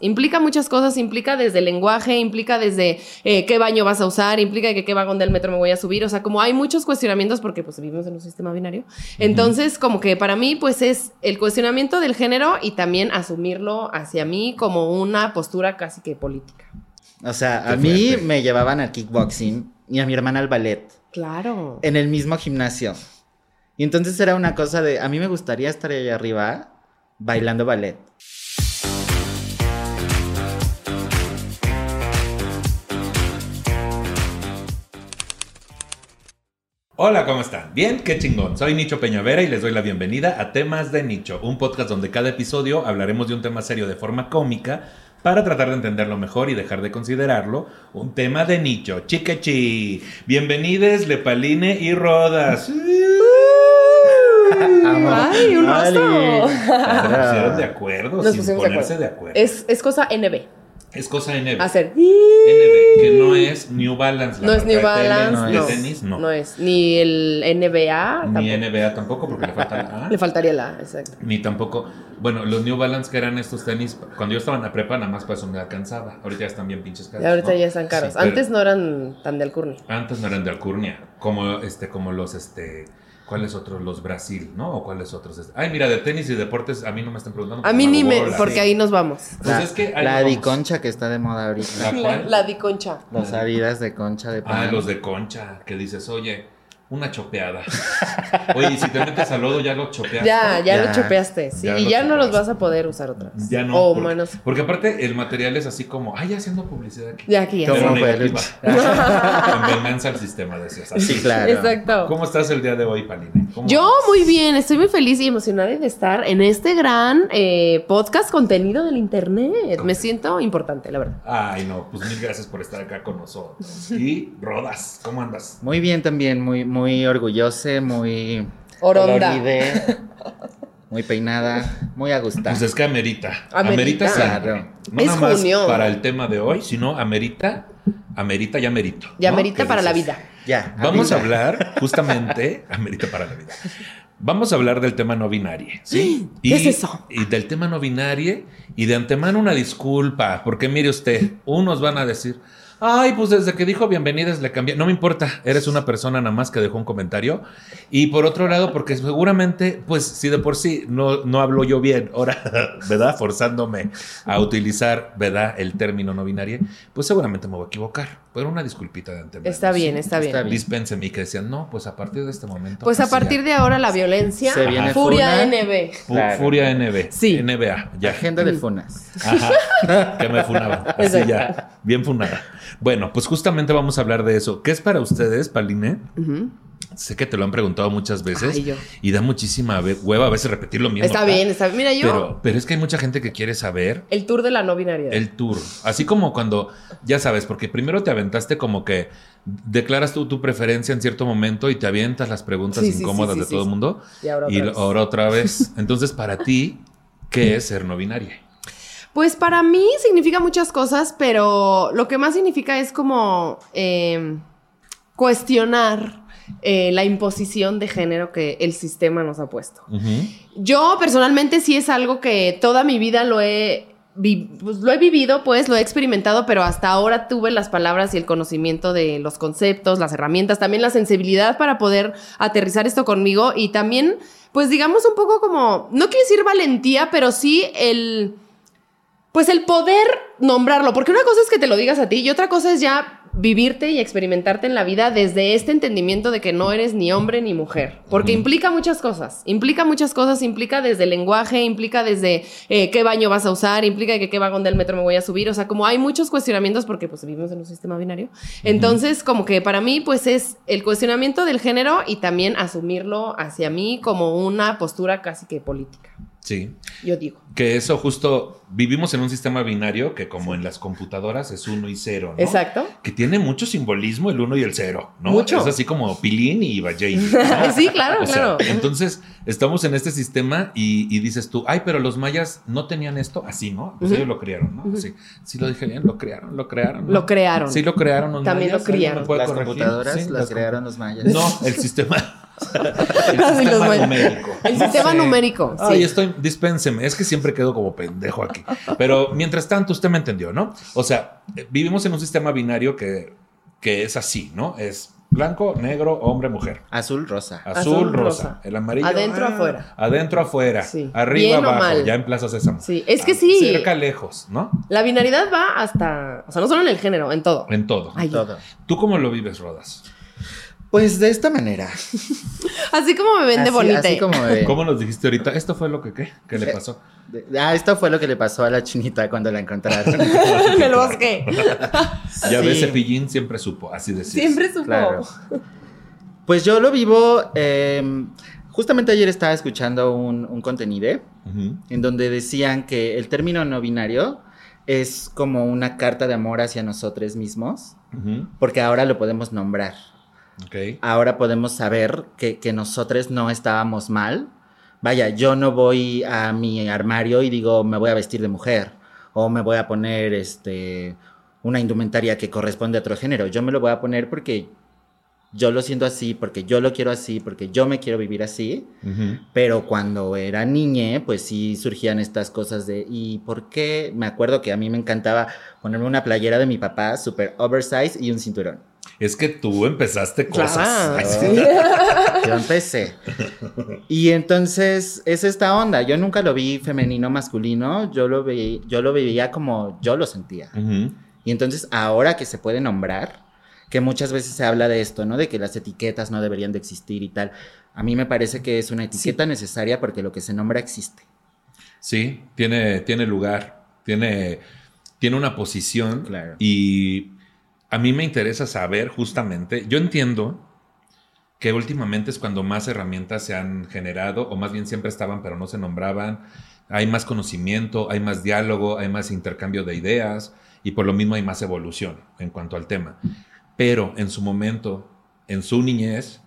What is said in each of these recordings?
Implica muchas cosas, implica desde el lenguaje, implica desde eh, qué baño vas a usar, implica que qué vagón del metro me voy a subir, o sea, como hay muchos cuestionamientos porque pues vivimos en un sistema binario. Entonces, como que para mí pues es el cuestionamiento del género y también asumirlo hacia mí como una postura casi que política. O sea, a mí fuerte. me llevaban al kickboxing y a mi hermana al ballet Claro. en el mismo gimnasio. Y entonces era una cosa de, a mí me gustaría estar ahí arriba bailando ballet. Hola, ¿cómo están? Bien, qué chingón. Soy Nicho Peñavera y les doy la bienvenida a Temas de Nicho, un podcast donde cada episodio hablaremos de un tema serio de forma cómica para tratar de entenderlo mejor y dejar de considerarlo un tema de nicho. Chiquechi. Bienvenides, Lepaline y Rodas. Ay, un oso. Se pusieron de acuerdo, Nos sin pusimos de ponerse acuerdo. de acuerdo. Es, es cosa NB. Es cosa NB. Hacer. NB, que no es New Balance. la No es New de tenis, Balance, de no. tenis, no. No es. Ni el NBA. Ni tampoco. NBA tampoco, porque le falta la A. Le faltaría la A, exacto. Ni tampoco. Bueno, los New Balance que eran estos tenis, cuando yo estaba en la prepa, nada más para eso me alcanzaba. Ahorita ya están bien pinches caros. Y ahorita ¿no? ya están caros. Sí, Antes no eran tan de alcurnia. Antes no eran de alcurnia. Como este, como los este. ¿Cuáles otros? Los Brasil, ¿no? ¿O cuáles otros? Ay, mira, de tenis y deportes, a mí no me están preguntando. A mí ni me. Porque ahí nos vamos. Pues la es que ahí la vamos. adiconcha que está de moda ahorita. ¿La La, cuál? la diconcha. Los adidas de concha de Ah, pan. los de concha, que dices, oye, una chopeada. Oye, y si te metes al lodo, ya lo chopeaste. Ya, ya, Ya. lo chopeaste. Sí, Ya y lo ya no los vas a poder usar otra vez. Ya no. O porque, menos. porque aparte el material es así como, ay, haciendo publicidad aquí. Ya aquí ya. ¿Cómo Pero fue, negativa. En venganza al sistema, decías. así. Sí, claro. Exacto. ¿Cómo estás el día de hoy, Paline? ¿Cómo Yo vas? muy bien, estoy muy feliz y emocionada de estar en este gran eh, podcast contenido del internet. Me siento importante, la verdad. Ay, no, pues mil gracias por estar acá con nosotros. Y Rodas, ¿cómo andas? Muy bien también, muy, muy orgullosa, muy Oronda. coloride, muy peinada, muy a gustar. Pues es que amerita. Amerita. Amerita. Claro. No Es nada más junio. para el tema de hoy, sino amerita, amerita y amerito. Ya ¿no? merita ¿Qué para la vida. ya. Vamos a hablar justamente, amerita para la vida. Vamos a hablar del tema no binario, ¿sí? ¿Qué es eso? Y del tema no binario y de antemano una disculpa, porque mire usted, unos van a decir, ay, pues desde que dijo bienvenidas le cambié. No me importa, eres una persona nada más que dejó un comentario. Y por otro lado, porque seguramente, pues si de por sí no, no hablo yo bien, ahora, ¿verdad? Forzándome a utilizar, ¿verdad? El término no binario, pues seguramente me voy a equivocar. Pero una disculpita de antemano. Está bien, ¿sí? está bien. Está bien. Dispénseme y que decían, no, pues a partir de este momento. Pues a ya. partir de ahora la violencia. Se viene Furia funa. NB. Fu- Claro. Furia NB. Sí. NBA. Ya. Agenda de funas. Ajá. Que me funaba. Así ya. Bien funada. Bueno, pues justamente vamos a hablar de eso. ¿Qué es para ustedes, Paline? Ujú. Sé que te lo han preguntado muchas veces. Ay. Y da muchísima hueva a veces repetir lo mismo. Está ¿verdad? bien, está bien. Mira, yo. Pero, pero es que hay mucha gente que quiere saber El tour de la no binariedad. el tour. Así como cuando, ya sabes, porque primero te aventaste como que declaras tú tu preferencia en cierto momento y te avientas las preguntas Sí, incómodas sí, sí, de todo el mundo. Y ahora otra y vez. ahora otra vez. Entonces, para ti, ¿qué es ser no binaria? Pues para mí significa muchas cosas, pero lo que más significa es como eh, cuestionar eh, la imposición de género que el sistema nos ha puesto. Yo personalmente sí es algo que toda mi vida lo he, pues, lo he vivido, pues lo he experimentado, pero hasta ahora tuve las palabras y el conocimiento de los conceptos, las herramientas, también la sensibilidad para poder aterrizar esto conmigo y también, pues digamos un poco como, no quiero decir valentía, pero sí el... Pues el poder nombrarlo, porque una cosa es que te lo digas a ti y otra cosa es ya vivirte y experimentarte en la vida desde este entendimiento de que no eres ni hombre ni mujer, porque implica muchas cosas, implica muchas cosas, implica desde el lenguaje, implica desde eh, qué baño vas a usar, implica que qué vagón del metro me voy a subir, o sea, como hay muchos cuestionamientos porque pues vivimos en un sistema binario, entonces como que para mí pues es el cuestionamiento del género y también asumirlo hacia mí como una postura casi que política. Sí. Yo digo. Que eso justo, vivimos en un sistema binario que como en las computadoras es uno y cero, ¿no? Exacto. Que tiene mucho simbolismo el uno y el cero, ¿no? Mucho. Es así como Pilín y Valley. sí, claro, O sea, claro. entonces, estamos en este sistema y, y dices tú, ay, pero los mayas no tenían esto así, ¿no? Pues ellos lo crearon, ¿no? Sí, sí lo dije bien, lo crearon, lo crearon. ¿no? Lo crearon. Sí lo crearon los También mayas, lo ¿alguien me criaron. puede Las corregir? computadoras Sí, las las crearon los mayas. No, el sistema. el Así los sistema numérico. El sistema Sí. numérico. Sí. Ay, estoy, dispénseme, es que siempre quedo como pendejo aquí. Pero mientras tanto, usted me entendió, ¿no? O sea, eh, vivimos en un sistema binario que, que es así, ¿no? Es blanco, negro, hombre, mujer. Azul, rosa. Azul, Azul, rosa. rosa. El amarillo. Adentro, ah, afuera. Adentro, afuera. Sí. Arriba, abajo. mal. Ya en Plaza Sésamo. Sí, es que Ah, sí. Cerca, lejos, ¿no? La binaridad va hasta. O sea, no solo en el género, en todo. En todo. Ay, Todo. ¿Tú cómo lo vives, Rodas? Pues de esta manera. Así como me vende así, bonita. así como de- ¿Cómo nos dijiste ahorita? Esto fue lo que, ¿qué? ¿Qué le Eh, pasó? Ah, esto fue lo que le pasó a la chinita cuando la encontraron. en el bosque. Ya sí. ves, Cepillín siempre supo, así decís. Siempre supo. Claro. Pues yo lo vivo. eh, justamente ayer estaba escuchando un, un contenido en donde decían que el término no binario es como una carta de amor hacia nosotros mismos, porque ahora lo podemos nombrar. Ok. Ahora podemos saber que, que nosotros no estábamos mal. Vaya, yo no voy a mi armario y digo, me voy a vestir de mujer o me voy a poner este, una indumentaria que corresponde a otro género. Yo me lo voy a poner porque yo lo siento así, porque yo lo quiero así, porque yo me quiero vivir así. Pero cuando era niñe, pues sí surgían estas cosas de, ¿y por qué? Me acuerdo que a mí me encantaba ponerme una playera de mi papá, súper oversize y un cinturón. Es que tú empezaste cosas. Claro. Yo empecé. Y entonces es esta onda. Yo nunca lo vi femenino, masculino. Yo lo, vi, yo lo veía como yo lo sentía. Y entonces ahora que se puede nombrar, que muchas veces se habla de esto, ¿no? De que las etiquetas no deberían de existir y tal. A mí me parece que es una etiqueta necesaria porque lo que se nombra existe. Sí, tiene, tiene lugar, tiene, tiene una posición. Claro. Y a mí me interesa saber justamente, yo entiendo que últimamente es cuando más herramientas se han generado, o más bien siempre estaban, pero no se nombraban. Hay más conocimiento, hay más diálogo, hay más intercambio de ideas y por lo mismo hay más evolución en cuanto al tema. Pero en su momento, en su niñez,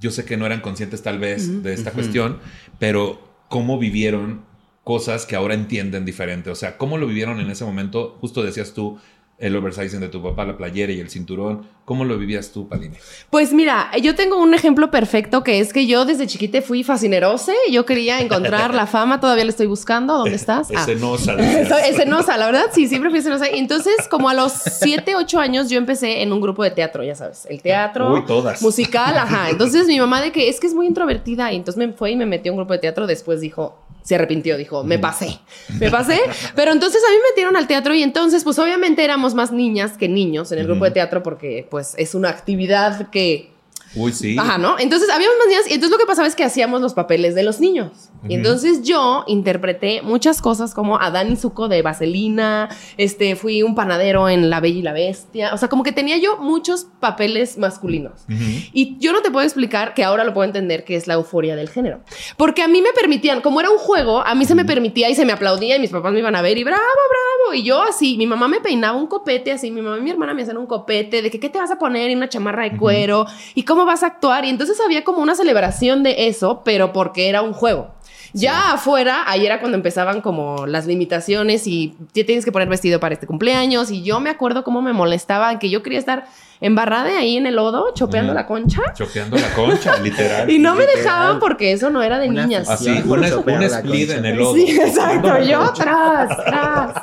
yo sé que no eran conscientes tal vez de esta cuestión, pero cómo vivieron cosas que ahora entienden diferente. O sea, cómo lo vivieron en ese momento. Justo decías tú el oversizing de tu papá, la playera y el cinturón. ¿Cómo lo vivías tú, Palini? Pues mira, yo tengo un ejemplo perfecto que es que yo desde chiquita fui fascinerose. Yo quería encontrar la fama, todavía la estoy buscando. ¿Dónde estás? Ah. Escenosa, escenosa, la verdad, sí, siempre fui escenosa. Entonces, como a los 7, 8 años, yo empecé en un grupo de teatro, ya sabes, el teatro. Uy, todas. Musical, ajá. Entonces, mi mamá de que es que es muy introvertida, y entonces me fue y me metió a un grupo de teatro. Después dijo, se arrepintió, dijo, me pasé, me pasé. Pero entonces a mí me metieron al teatro y entonces, pues obviamente éramos más niñas que niños en el grupo de teatro porque, pues, es una actividad que Uy, sí. Ajá, ¿no? Entonces habíamos más niñas y entonces lo que pasaba es que hacíamos los papeles de los niños. Y entonces yo interpreté muchas cosas como Adán y Zuko de Vaselina, este, fui un panadero en La Bella y la Bestia, o sea, como que tenía yo muchos papeles masculinos. Y yo no te puedo explicar que ahora lo puedo entender que es la euforia del género. Porque a mí me permitían, como era un juego, a mí se me permitía y se me aplaudía y mis papás me iban a ver y bravo, bravo. Y yo así, mi mamá me peinaba un copete así, mi mamá y mi hermana me hacían un copete de que qué te vas a poner y una chamarra de cuero y cómo vas a actuar. Y entonces había como una celebración de eso, pero porque era un juego. Ya afuera, ahí era cuando empezaban como las limitaciones y te tienes que poner vestido para este cumpleaños. Y yo me acuerdo cómo me molestaba que yo quería estar embarrada ahí en el lodo, chopeando la concha. Choqueando la concha, literal. Y no me dejaban porque eso no era de Una niñas. Así, Sí, un, split en el lodo. Sí, exacto. Chopeando Yo tras, tras.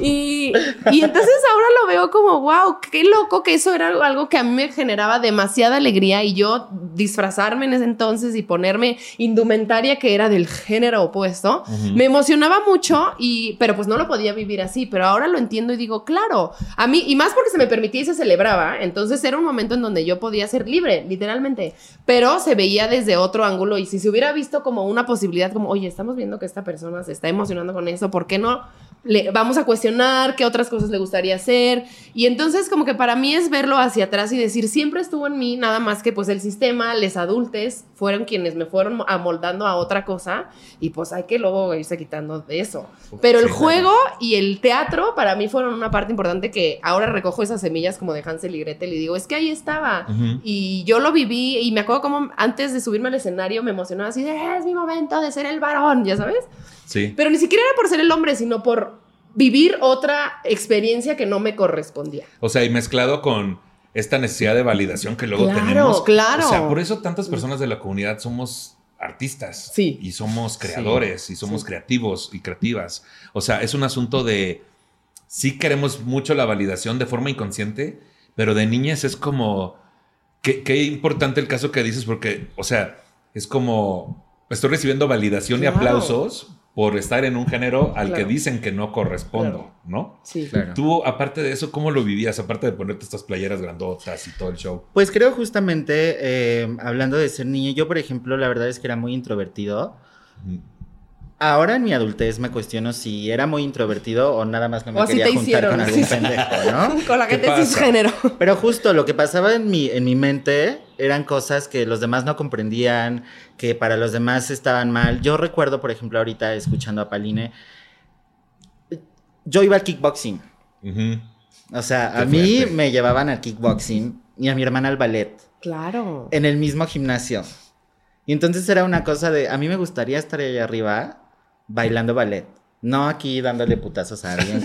Y, y entonces ahora lo veo como, wow, qué loco que eso era algo que a mí me generaba demasiada alegría y yo disfrazarme en ese entonces y ponerme indumentaria que era del género opuesto, me emocionaba mucho y, pero pues no lo podía vivir así, pero ahora lo entiendo y digo, claro, a mí, y más porque se me permitía y se celebraba, entonces era un momento en donde yo podía ser libre, literalmente, pero se veía desde otro ángulo y si se hubiera visto como una posibilidad, como, oye, estamos viendo que esta persona se está emocionando con eso, ¿por qué no? Le, vamos a cuestionar qué otras cosas le gustaría hacer. Y entonces como que para mí es verlo hacia atrás y decir, siempre estuvo en mí, nada más que pues el sistema, les adultes, fueron quienes me fueron amoldando a otra cosa y pues hay que luego irse quitando de eso. Pero el juego y el teatro para mí fueron una parte importante que ahora recojo esas semillas como de Hansel y Gretel y digo, es que ahí estaba. Y yo lo viví y me acuerdo como antes de subirme al escenario me emocionaba así de, es mi momento de ser el varón, ya sabes. Sí. Pero ni siquiera era por ser el hombre, sino por vivir otra experiencia que no me correspondía. O sea, y mezclado con esta necesidad de validación que luego Claro, tenemos. claro. O sea, por eso tantas personas de la comunidad somos artistas. Sí. Y somos creadores y somos creativos y creativas. O sea, es un asunto de sí queremos mucho la validación de forma inconsciente, pero de niñas es como qué, qué importante el caso que dices porque, o sea, es como estoy recibiendo validación Claro. y aplausos por estar en un género al que dicen que no correspondo, Claro. ¿no? Sí. Claro. Tú, aparte de eso, ¿cómo lo vivías? Aparte de ponerte estas playeras grandotas y todo el show. Pues creo justamente, eh, hablando de ser niño, yo por ejemplo, la verdad es que era muy introvertido. Ahora en mi adultez me cuestiono si era muy introvertido o nada más no me O quería te juntar hicieron. con algún pendejo, ¿no? Con la ¿Qué gente cisgénero. Pero justo lo que pasaba en mi, en mi mente eran cosas que los demás no comprendían, que para los demás estaban mal. Yo recuerdo, por ejemplo, ahorita escuchando a Paline, yo iba al kickboxing. O sea, Qué a mí fuerte. me llevaban al kickboxing y a mi hermana al ballet Claro. en el mismo gimnasio. Y entonces era una cosa de, a mí me gustaría estar ahí arriba bailando ballet. No aquí dándole putazos a alguien.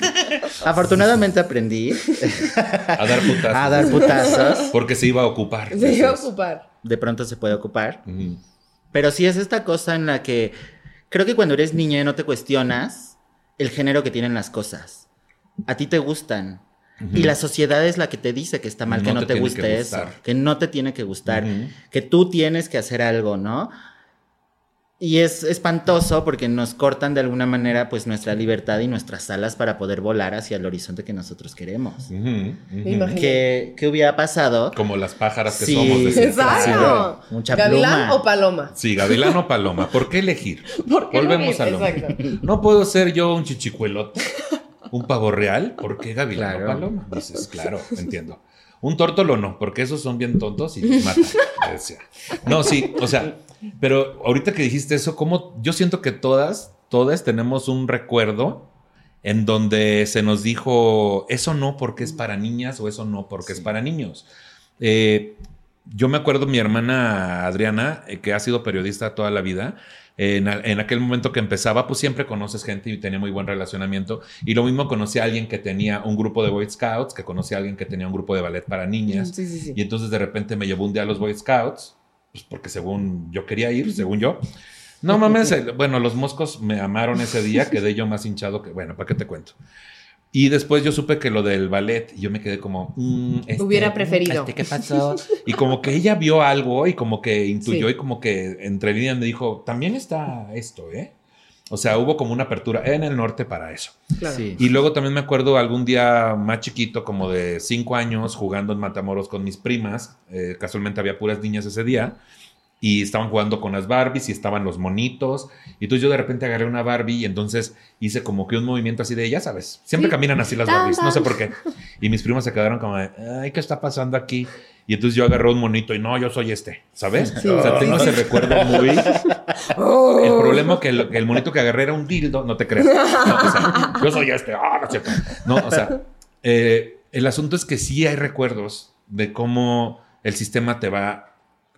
Afortunadamente aprendí A dar putazos. a dar putazos. Porque se iba a ocupar. Se iba a ocupar. De pronto se puede ocupar. Pero sí es esta cosa en la que creo que cuando eres niña no te cuestionas el género que tienen las cosas. A ti te gustan. Y la sociedad es la que te dice que está mal, que No te te, guste eso, que no te tiene que gustar, que tú tienes que hacer algo, ¿no? Y es espantoso porque nos cortan de alguna manera pues nuestra libertad y nuestras alas para poder volar hacia el horizonte que nosotros queremos. Imagínate. ¿Qué, qué hubiera pasado? Como las pájaras que Sí. somos. Exacto. Mucha ¿Gavilán pluma. o paloma? Sí, gavilán o paloma. ¿Por qué elegir? ¿Por qué Volvemos elegir? a lo mismo. No puedo ser yo un chichicuelote, un pavo real. ¿Por qué gavilán Claro. o paloma? Dices, claro, entiendo. Un tórtolo no, porque esos son bien tontos y los matan. decía. No, sí, o sea, pero ahorita que dijiste eso, como yo siento que todas, todas tenemos un recuerdo en donde se nos dijo eso no porque es para niñas o eso no porque es para niños. Eh, yo me acuerdo mi hermana Adriana, eh, que ha sido periodista toda la vida. En, aquel momento que empezaba, pues siempre conoces gente y tenía muy buen relacionamiento. Y lo mismo conocí a alguien que tenía un grupo de Boy Scouts, que conocí a alguien que tenía un grupo de ballet para niñas. Sí, sí, sí. Y entonces de repente me llevó un día a los Boy Scouts, pues porque según yo quería ir, según yo. No mames, bueno, los moscos me amaron ese día, quedé yo más hinchado que, bueno, ¿para qué te cuento? Y después yo supe que lo del ballet, y yo me quedé como, mm, este, Hubiera preferido. este, ¿qué pasó? Y como que ella vio algo y como que intuyó Sí. y como que entre líneas me dijo, también está esto, ¿eh? O sea, hubo como una apertura en el norte para eso. Claro. Sí. Y luego también me acuerdo algún día más chiquito, como de cinco años, jugando en Matamoros con mis primas. Eh, casualmente había puras niñas ese día. Y estaban jugando con las Barbies y estaban los monitos. Y entonces yo de repente agarré una Barbie y entonces hice como que un movimiento así de, ya sabes, siempre Sí. caminan así las Barbies, no sé por qué. Y mis primas se quedaron como de, ay, ¿qué está pasando aquí? Y entonces yo agarré un monito y no, yo soy este, ¿sabes? Sí. O sea, tengo ese recuerdo muy... Oh. El problema que el, que el monito que agarré era un dildo, no te creas. No, o sea, yo soy este, ah, no es cierto. No, o sea, eh, el asunto es que sí hay recuerdos de cómo el sistema te va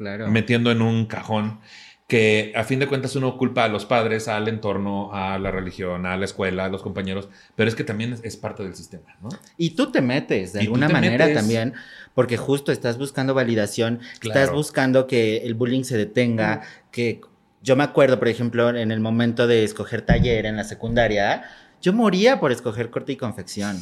Claro. metiendo en un cajón que a fin de cuentas uno culpa a los padres, al entorno, a la religión, a la escuela, a los compañeros, pero es que también es, parte del sistema, ¿no? Y tú te metes de Y alguna manera metes. también, porque justo estás buscando validación, Claro. estás buscando que el bullying se detenga, que yo me acuerdo, por ejemplo, en el momento de escoger taller en la secundaria, yo moría por escoger corte y confección.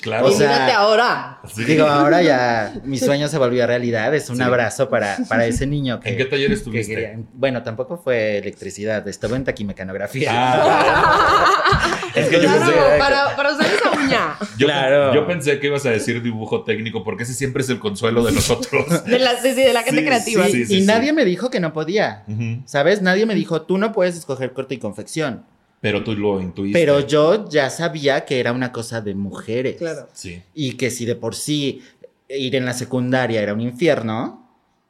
Claro. O sea, ahora. Sí. Digo, ahora ya mi sueño se volvió realidad, es un Sí. abrazo para, para ese niño que... ¿En qué taller estuviste? bueno, tampoco fue electricidad, estuve en taquimecanografía. Ah. es que yo Claro, pensé, para, para usar esa uña. yo, Claro. yo pensé que ibas a decir dibujo técnico, porque ese siempre es el consuelo de nosotros. De la, sí, sí, de la gente creativa. y nadie me dijo que no podía. ¿Sabes? Nadie me dijo, tú no puedes escoger corte y confección. Pero tú lo intuiste. Pero yo ya sabía que era una cosa de mujeres. Claro. Sí. Y que si de por sí ir en la secundaria era un infierno,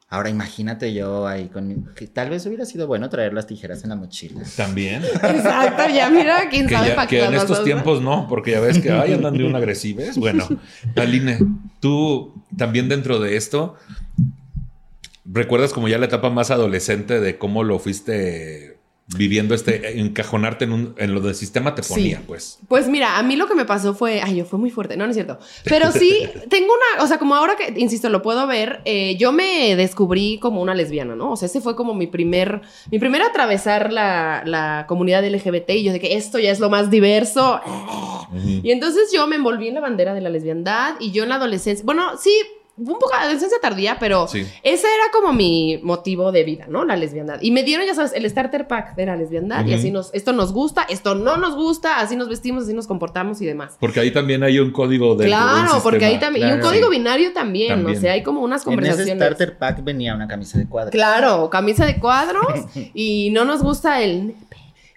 ahora imagínate yo ahí con que tal vez hubiera sido bueno traer las tijeras en la mochila. También. Exacto, ya mira, quién Que, sabe ya- para que qué en estos dos, ¿no? tiempos no, porque ya ves que ay, andan de un agresives. Bueno, Aline, tú también dentro de esto, ¿recuerdas como ya la etapa más adolescente de cómo lo fuiste viviendo este, encajonarte en, un, en lo del sistema te Sí. ponía, pues? Pues mira, a mí lo que me pasó fue, ay, yo fue muy fuerte, no, no es cierto. Pero sí, tengo una, o sea, como ahora que, insisto, lo puedo ver, eh, yo me descubrí como una lesbiana, ¿no? O sea, ese fue como mi primer, mi primer atravesar la, la comunidad LGBT y yo de que esto ya es lo más diverso. Y entonces yo me envolví en la bandera de la lesbiandad y yo en la adolescencia, bueno, sí, un poco adolescencia tardía, pero Sí. ese era como mi motivo de vida, ¿no? La lesbiandad. Y me dieron, ya sabes, el starter pack de la lesbiandad y así nos, esto nos gusta, esto no nos gusta, así nos vestimos, así nos comportamos y demás. Porque ahí también hay un código de Claro, porque ahí también, y un código binario también, También. o sea, hay como unas En ese conversaciones. starter pack venía una camisa de cuadros. Claro, camisa de cuadros y no nos gusta el.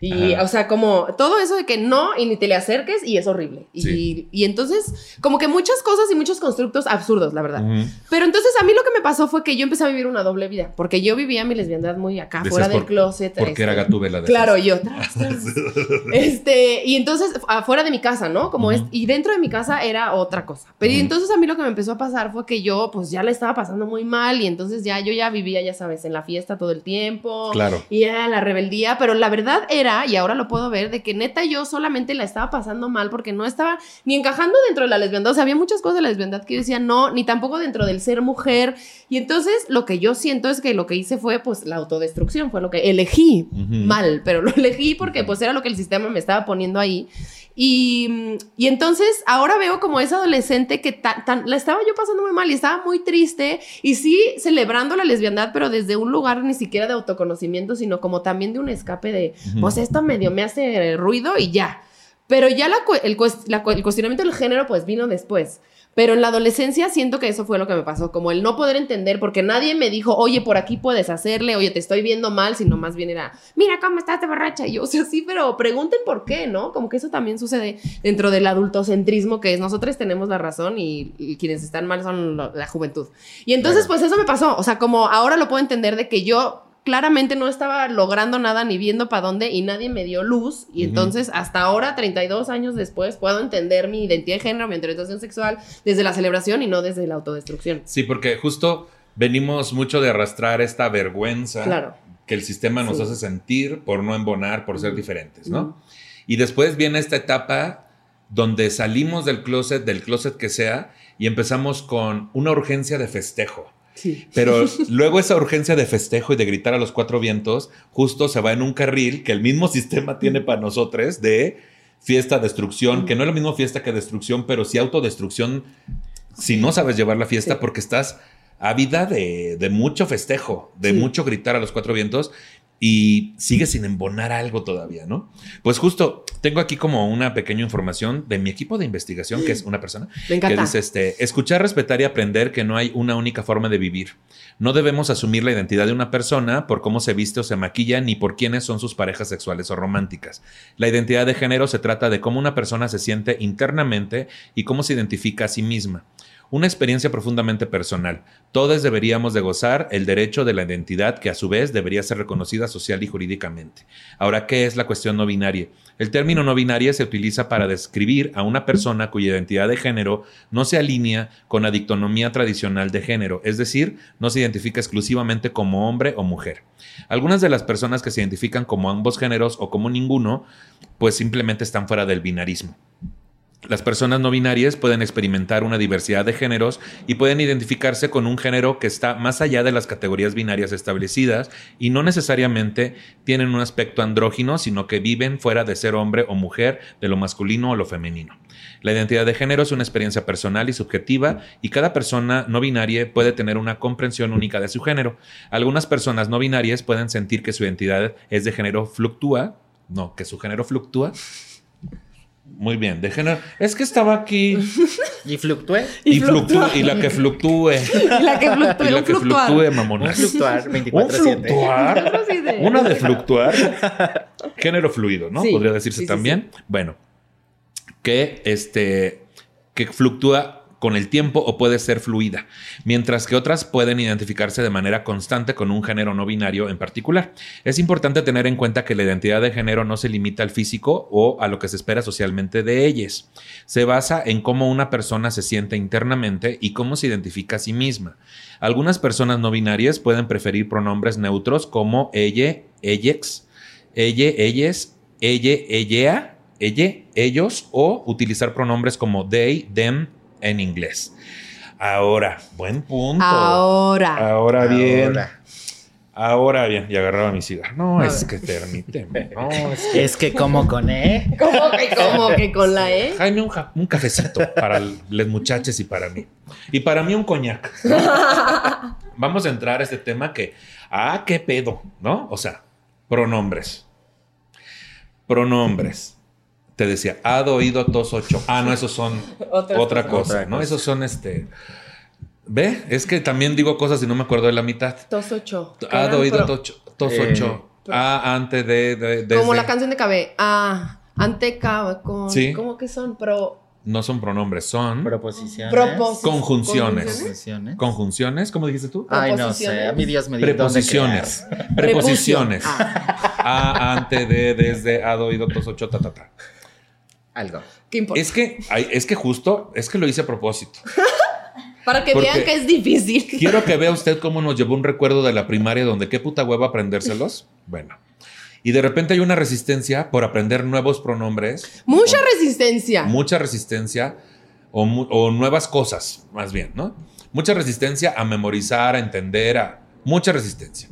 Y, Ajá. o sea, como todo eso de que no y ni te le acerques y es horrible. Y, Sí. y entonces, como que muchas cosas y muchos constructos absurdos, la verdad. Pero entonces a mí lo que me pasó fue que yo empecé a vivir una doble vida, porque yo vivía mi lesbiandad muy acá, Decías fuera del closet. Porque este, era gatúbela Claro, yo. este, y entonces afuera de mi casa, ¿no? Como es, y dentro de mi casa era otra cosa. Pero y entonces a mí lo que me empezó a pasar fue que yo pues ya la estaba pasando muy mal y entonces ya yo ya vivía, ya sabes, en la fiesta todo el tiempo. Claro. Y era la rebeldía, pero la verdad era, y ahora lo puedo ver, de que neta yo solamente la estaba pasando mal porque no estaba ni encajando dentro de la lesbiandad. O sea, había muchas cosas de la lesbiandad que yo decía no, ni tampoco dentro del ser mujer. Y entonces lo que yo siento es que lo que hice fue pues la autodestrucción, fue lo que elegí mal, pero lo elegí porque pues era lo que el sistema me estaba poniendo ahí. Y, y entonces ahora veo como esa adolescente que tan, tan- la estaba yo pasando muy mal y estaba muy triste y sí celebrando la lesbiandad, pero desde un lugar ni siquiera de autoconocimiento, sino como también de un escape de, pues esto medio me hace ruido y ya. Pero ya la el, la el cuestionamiento del género pues vino después. Pero en la adolescencia siento que eso fue lo que me pasó, como el no poder entender, porque nadie me dijo, oye, por aquí puedes hacerle, oye, te estoy viendo mal, sino más bien era, mira cómo estás de borracha. Y yo, o sea, sí, pero pregunten por qué, ¿no? Como que eso también sucede dentro del adultocentrismo, que es nosotros tenemos la razón y, y quienes están mal son la juventud. Y entonces, Claro. pues eso me pasó, o sea, como ahora lo puedo entender de que yo claramente no estaba logrando nada ni viendo para dónde y nadie me dio luz y entonces hasta ahora 32 años después puedo entender mi identidad de género, mi orientación sexual desde la celebración y no desde la autodestrucción. Sí, porque justo venimos mucho de arrastrar esta vergüenza Claro. que el sistema nos Sí. hace sentir por no embonar, por ser diferentes, ¿no? Y después viene esta etapa donde salimos del closet, del closet que sea, y empezamos con una urgencia de festejo. Sí. Pero luego esa urgencia de festejo y de gritar a los cuatro vientos justo se va en un carril que el mismo sistema tiene para nosotros de fiesta, destrucción, que no es lo mismo fiesta que destrucción, pero sí autodestrucción si no sabes llevar la fiesta Sí. porque estás ávida de, de mucho festejo, de Sí. mucho gritar a los cuatro vientos y sigues sin embonar algo todavía, ¿no? Pues justo tengo aquí como una pequeña información de mi equipo de investigación, que es una persona, Me que dice este, escuchar, respetar y aprender que no hay una única forma de vivir. No debemos asumir la identidad de una persona por cómo se viste o se maquilla ni por quiénes son sus parejas sexuales o románticas. La identidad de género se trata de cómo una persona se siente internamente y cómo se identifica a sí misma. Una experiencia profundamente personal. Todos deberíamos de gozar el derecho de la identidad que a su vez debería ser reconocida social y jurídicamente. Ahora, ¿qué es la cuestión no binaria? El término no binaria se utiliza para describir a una persona cuya identidad de género no se alinea con la dictonomía tradicional de género, es decir, no se identifica exclusivamente como hombre o mujer. Algunas de las personas que se identifican como ambos géneros o como ninguno, pues simplemente están fuera del binarismo. Las personas no binarias pueden experimentar una diversidad de géneros y pueden identificarse con un género que está más allá de las categorías binarias establecidas y no necesariamente tienen un aspecto andrógino, sino que viven fuera de ser hombre o mujer, de lo masculino o lo femenino. La identidad de género es una experiencia personal y subjetiva y cada persona no binaria puede tener una comprensión única de su género. Algunas personas no binarias pueden sentir que su identidad es de género fluctúa, no, que su género fluctúa. Muy bien, de género. Es que estaba aquí Y fluctué. y, Y fluctúa. y la que fluctúe. Y la que fluctúe, Y la un que fluctuar. fluctúe, Un fluctuar ¿Un 24-7. fluctuar? Algo así de- ¿Una de fluctuar? género fluido, ¿no? Sí, Podría decirse sí, sí, también. Bueno, que este que fluctúa con el tiempo o puede ser fluida, mientras que otras pueden identificarse de manera constante con un género no binario en particular. Es importante tener en cuenta que la identidad de género no se limita al físico o a lo que se espera socialmente de ellas. Se basa en cómo una persona se siente internamente y cómo se identifica a sí misma. Algunas personas no binarias pueden preferir pronombres neutros como ella, ellex, elle, elles, elle, ella, ella, ellos o utilizar pronombres como they, them, en inglés. Ahora, buen punto. Ahora. Ahora bien. Ahora. Ahora bien. Y agarraba mi cigarro. No, es que permíteme. No, es que. Es que como con E. ¿Cómo que, cómo que con la E? Jaime, un, ja- un cafecito para los muchachos y para mí. Y para mí un coñac. Vamos a entrar a este tema que, ah, qué pedo, ¿no? O sea, pronombres. Pronombres. Te decía, hado, oído, tos, ocho. Ah, no, esos son otra cosa, Otra ¿no? cosa. Esos son este. ¿Ve? Es que también digo cosas y no me acuerdo de la mitad. Tos ocho. Hado, oído, Pro- tos, tos Eh, ocho. Ah, antes de. de- desde. Como la canción de Cabe. Ah, anteca con. Sí. ¿Cómo que son? Pro. No son pronombres, son Proposiciones. Propos- Conjunciones. Conjunciones. conjunciones. ¿Cómo dijiste tú? Ay, no sé. A mi Dios me dónde Preposiciones. Preposiciones. Ah, A, ante, de, desde, hado, oído, tos, ocho, ta, ta, ta. Algo. ¿Qué importa? Es que, es que justo, es que lo hice a propósito. Para que porque- vean que es difícil. Quiero que vea usted cómo nos llevó un recuerdo de la primaria donde qué puta hueva aprendérselos. Bueno. Y de repente hay una resistencia por aprender nuevos pronombres. Mucha resistencia. mucha resistencia o nuevas cosas, más bien, ¿no? Mucha resistencia a memorizar, a entender, a mucha resistencia.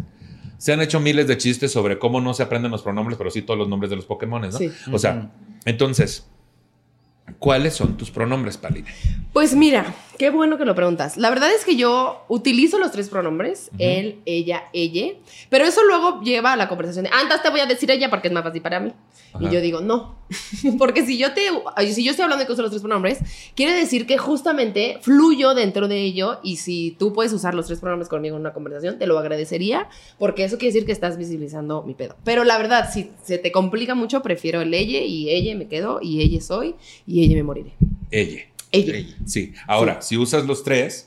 Se han hecho miles de chistes sobre cómo no se aprenden los pronombres, pero sí todos los nombres de los Pokémon, ¿no? Sí. O sea, entonces, ¿cuáles son tus pronombres, Paline? Pues mira, qué bueno que lo preguntas. La verdad es que yo utilizo los tres pronombres, Ujú. él, ella, ella, pero eso luego lleva a la conversación de, antes te voy a decir ella porque es más fácil para mí. Ajá. Y yo digo, no, porque si yo te, si yo estoy hablando de que uso los tres pronombres, quiere decir que justamente fluyo dentro de ello y si tú puedes usar los tres pronombres conmigo en una conversación, te lo agradecería porque eso quiere decir que estás visibilizando mi pedo. Pero la verdad, si se te complica mucho, prefiero el ella y ella me quedo y ella soy y ella me moriré. Ella. Ella. Ella. Sí. Ahora, si usas los tres,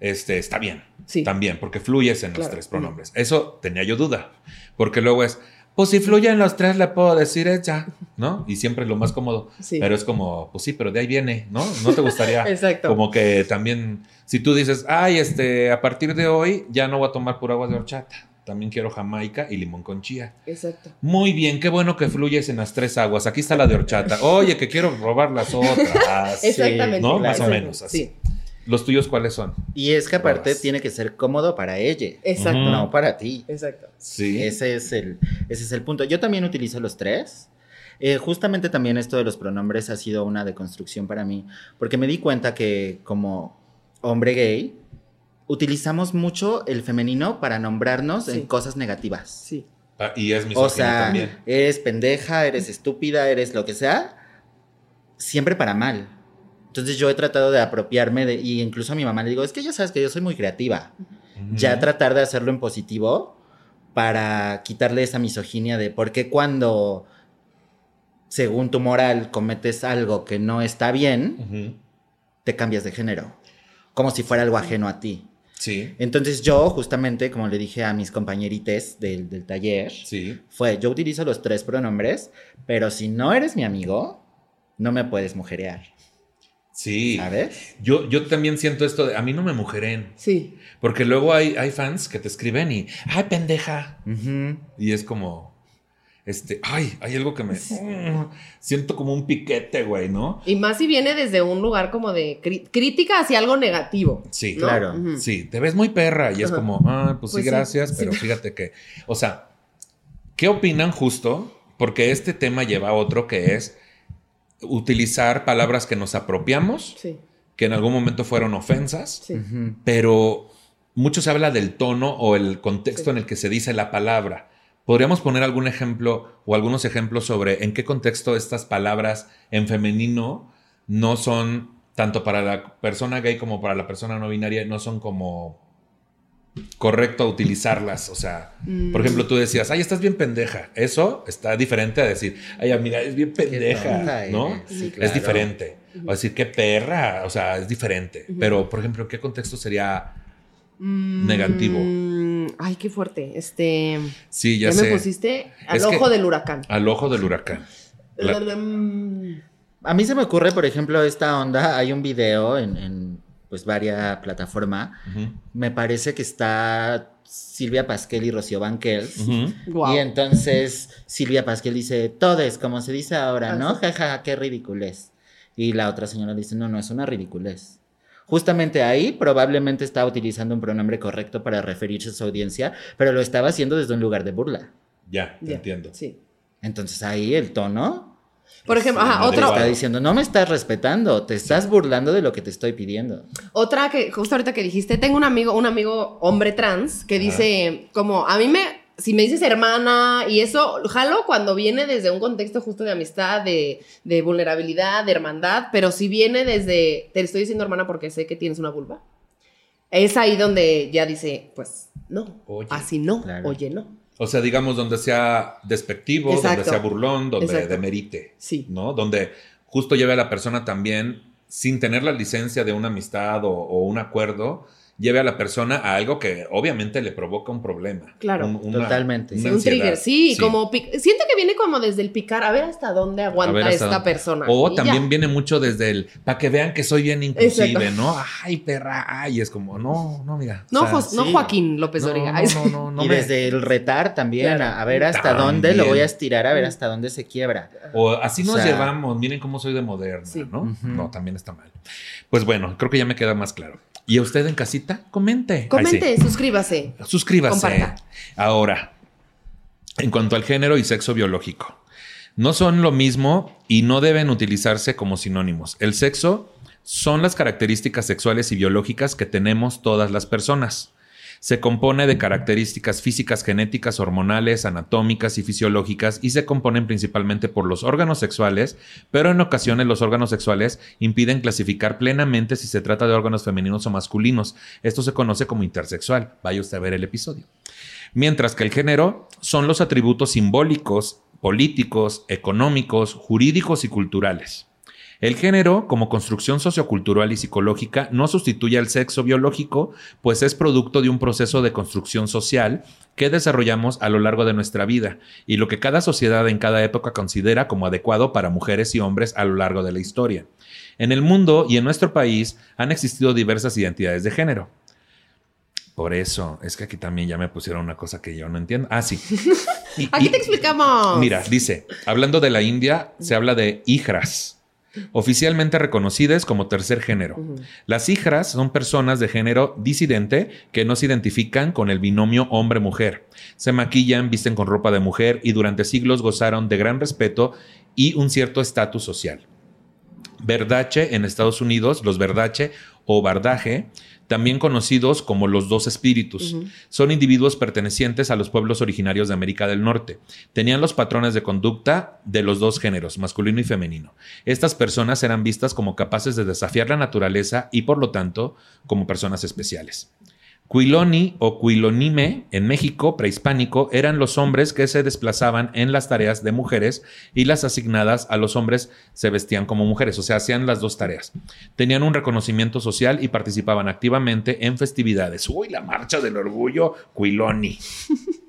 este, está bien. Sí. También, porque fluyes en los tres pronombres. Eso tenía yo duda. Porque luego es, pues si fluye en los tres, le puedo decir ella, ¿no? Y siempre es lo más cómodo. Sí. Pero es como, pues sí, pero de ahí viene, ¿no? No te gustaría. Exacto. Como que también, si tú dices, ay, este, a partir de hoy ya no voy a tomar pura agua de horchata. También quiero jamaica y limón con chía. Exacto. Muy bien, qué bueno que fluyes en las tres aguas. Aquí está la de horchata. Oye, que quiero robar las otras. Exactamente. ¿no? claro. Más o menos así. Sí, ¿Los tuyos cuáles son? Y es que aparte Pruebas. tiene que ser cómodo para ella. exacto. No para ti. Exacto. Sí. Ese es el, ese es el punto. Yo también utilizo los tres. Eh, justamente también esto de los pronombres ha sido una deconstrucción para mí, porque me di cuenta que como hombre gay utilizamos mucho el femenino para nombrarnos Sí. en cosas negativas. Sí. Ah, y es mi O sea, también. eres pendeja, eres estúpida, eres lo que sea, siempre para mal. Entonces yo he tratado de apropiarme de, y incluso a mi mamá le digo, es que ya sabes que yo soy muy creativa. Ya tratar de hacerlo en positivo para quitarle esa misoginia de por qué cuando, según tu moral, cometes algo que no está bien, te cambias de género. Como si fuera algo ajeno a ti. Sí, Entonces yo, justamente, como le dije a mis compañerites del, del taller, sí. fue, yo utilizo los tres pronombres, pero si no eres mi amigo, no me puedes mujerear. Sí. ¿Sabes? Yo, yo también siento esto de, a mí no me mujeren. Sí. Porque luego hay, hay fans que te escriben y, ay, pendeja. Y es como, este, ay, hay algo que me... Mm, siento como un piquete, güey, ¿no? Y más si viene desde un lugar como de crítica hacia algo negativo. Sí, ¿no? claro. Sí, te ves muy perra y es como, ah, pues, Pues sí, sí, gracias, sí. pero fíjate que, o sea, ¿qué opinan justo? Porque este tema lleva a otro que es utilizar palabras que nos apropiamos, Sí. que en algún momento fueron ofensas, Sí. Pero mucho se habla del tono o el contexto Sí. en el que se dice la palabra. ¿Podríamos poner algún ejemplo o algunos ejemplos sobre en qué contexto estas palabras en femenino no son, tanto para la persona gay como para la persona no binaria, no son como correcto a utilizarlas. O sea, por ejemplo, tú decías, ay, estás bien pendeja. Eso está diferente a decir, ay, mira, es bien pendeja, ¿no? Es diferente. O decir, qué perra, o sea, es diferente. Pero, por ejemplo, ¿en qué contexto sería negativo? Ay, qué fuerte. Este. Sí, ya, Ya, sé. me pusiste al Es que- ojo del huracán. Al ojo del huracán. La- Mm, A mí se me ocurre, por ejemplo, esta onda. Hay un video en, en, pues varias plataformas. Me parece que está Silvia Pasquel y Rocío Banquels. Y entonces Silvia Pasquel dice, todes, como se dice ahora, Ah, ¿no? Jaja, qué ridiculez. Y la otra señora dice, no, no, es una ridiculez. Justamente ahí probablemente estaba utilizando un pronombre correcto para referirse a su audiencia, pero lo estaba haciendo desde un lugar de burla. Ya, te Ya, entiendo. Sí. Entonces ahí el tono Por ejemplo, ajá, otro, está diciendo, no me estás respetando, te estás burlando de lo que te estoy pidiendo. Otra que justo ahorita que dijiste, tengo un amigo, un amigo hombre trans que dice como a mí me si me dices hermana y eso jalo cuando viene desde un contexto justo de amistad, de, de vulnerabilidad, de hermandad, pero si viene desde te estoy diciendo hermana porque sé que tienes una vulva. Es ahí donde ya dice, pues no, Oye. así no, Claro. oye no. O sea, digamos, donde sea despectivo, donde sea burlón, donde Exacto. demerite, Sí. ¿no? Donde justo lleve a la persona también, sin tener la licencia de una amistad o, o un acuerdo, lleve a la persona a algo que obviamente le provoca un problema. Claro. Un- una- Totalmente. una Sí, un trigger, sí, como siento que viene como desde el picar, a ver hasta dónde aguanta hasta esta dónde- persona. O Y también ya. viene mucho desde el, para que vean que soy bien inclusive, Exacto. ¿no? Ay, perra, ay, es como, no, no, mira. No, o sea, Jos- no. Joaquín López no, Doriga. no, no, no, no y me- desde el retar también, Claro. a, ver hasta dónde lo voy a estirar, a ver hasta dónde se quiebra. O así O nos sea- llevamos, miren cómo soy de moderna, Sí. ¿no? No, también está mal. Pues bueno, creo que ya me queda más claro. ¿Y a usted en casita? Comente. Ay, Comente, suscríbase. Suscríbase. Comparta. Ahora, en cuanto al género y sexo biológico, no son lo mismo y no deben utilizarse como sinónimos. El sexo son las características sexuales y biológicas que tenemos todas las personas. Se compone de características físicas, genéticas, hormonales, anatómicas y fisiológicas y se componen principalmente por los órganos sexuales, pero en ocasiones los órganos sexuales impiden clasificar plenamente si se trata de órganos femeninos o masculinos. Esto se conoce como intersexual. Vaya usted a ver el episodio. Mientras que el género son los atributos simbólicos, políticos, económicos, jurídicos y culturales. El género, como construcción sociocultural y psicológica, no sustituye al sexo biológico, pues es producto de un proceso de construcción social que desarrollamos a lo largo de nuestra vida y lo que cada sociedad en cada época considera como adecuado para mujeres y hombres a lo largo de la historia. En el mundo y en nuestro país han existido diversas identidades de género. Por eso, es que aquí también ya me pusieron una cosa que yo no entiendo. Ah, sí. Y- Aquí y- te explicamos. Mira, dice, hablando de la India, se habla de hijras, oficialmente reconocidas como tercer género. Las hijras son personas de género disidente que no se identifican con el binomio hombre-mujer. Se maquillan, visten con ropa de mujer y durante siglos gozaron de gran respeto y un cierto estatus social. Verdache en Estados Unidos, los Verdache o Bardaje, también conocidos como los dos espíritus, son individuos pertenecientes a los pueblos originarios de América del Norte. Tenían los patrones de conducta de los dos géneros, masculino y femenino. Estas personas eran vistas como capaces de desafiar la naturaleza y por lo tanto como personas especiales. Quiloni o Quilonime en México prehispánico eran los hombres que se desplazaban en las tareas de mujeres y las asignadas a los hombres se vestían como mujeres, o sea, hacían las dos tareas. Tenían un reconocimiento social y participaban activamente en festividades. Uy, la marcha del orgullo, Quiloni.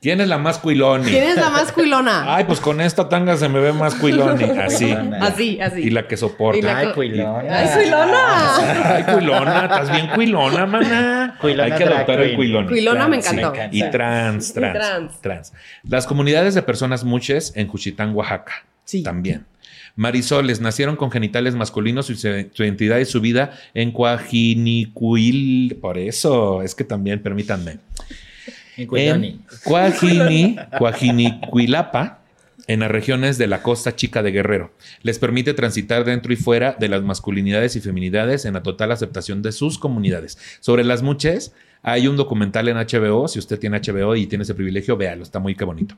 ¿Quién es la más Quiloni? ¿Quién es la más cuilona? Ay, pues con esta tanga se me ve más Quiloni. Así. Así, así. Y la que soporta. La Ay, cuilona. ¡Ay, cuilona! Ay, cuilona, estás bien cuilona, mana. Cuilona Hay que adoptar el cuilón. Cuilona me encantó. sí. Y trans, Y trans, trans. Las comunidades de personas muches en Juchitán, Oaxaca. Sí. También. Marisoles nacieron con genitales masculinos y su, su identidad y su vida en Cuajinicuil. Por eso, es que también, permítanme. En Cuajinicuilapa, en las regiones de la costa chica de Guerrero. Les permite transitar dentro y fuera de las masculinidades y feminidades en la total aceptación de sus comunidades. Sobre las muches, hay un documental en HBO. Si usted tiene HBO y tiene ese privilegio, véalo, está muy que bonito.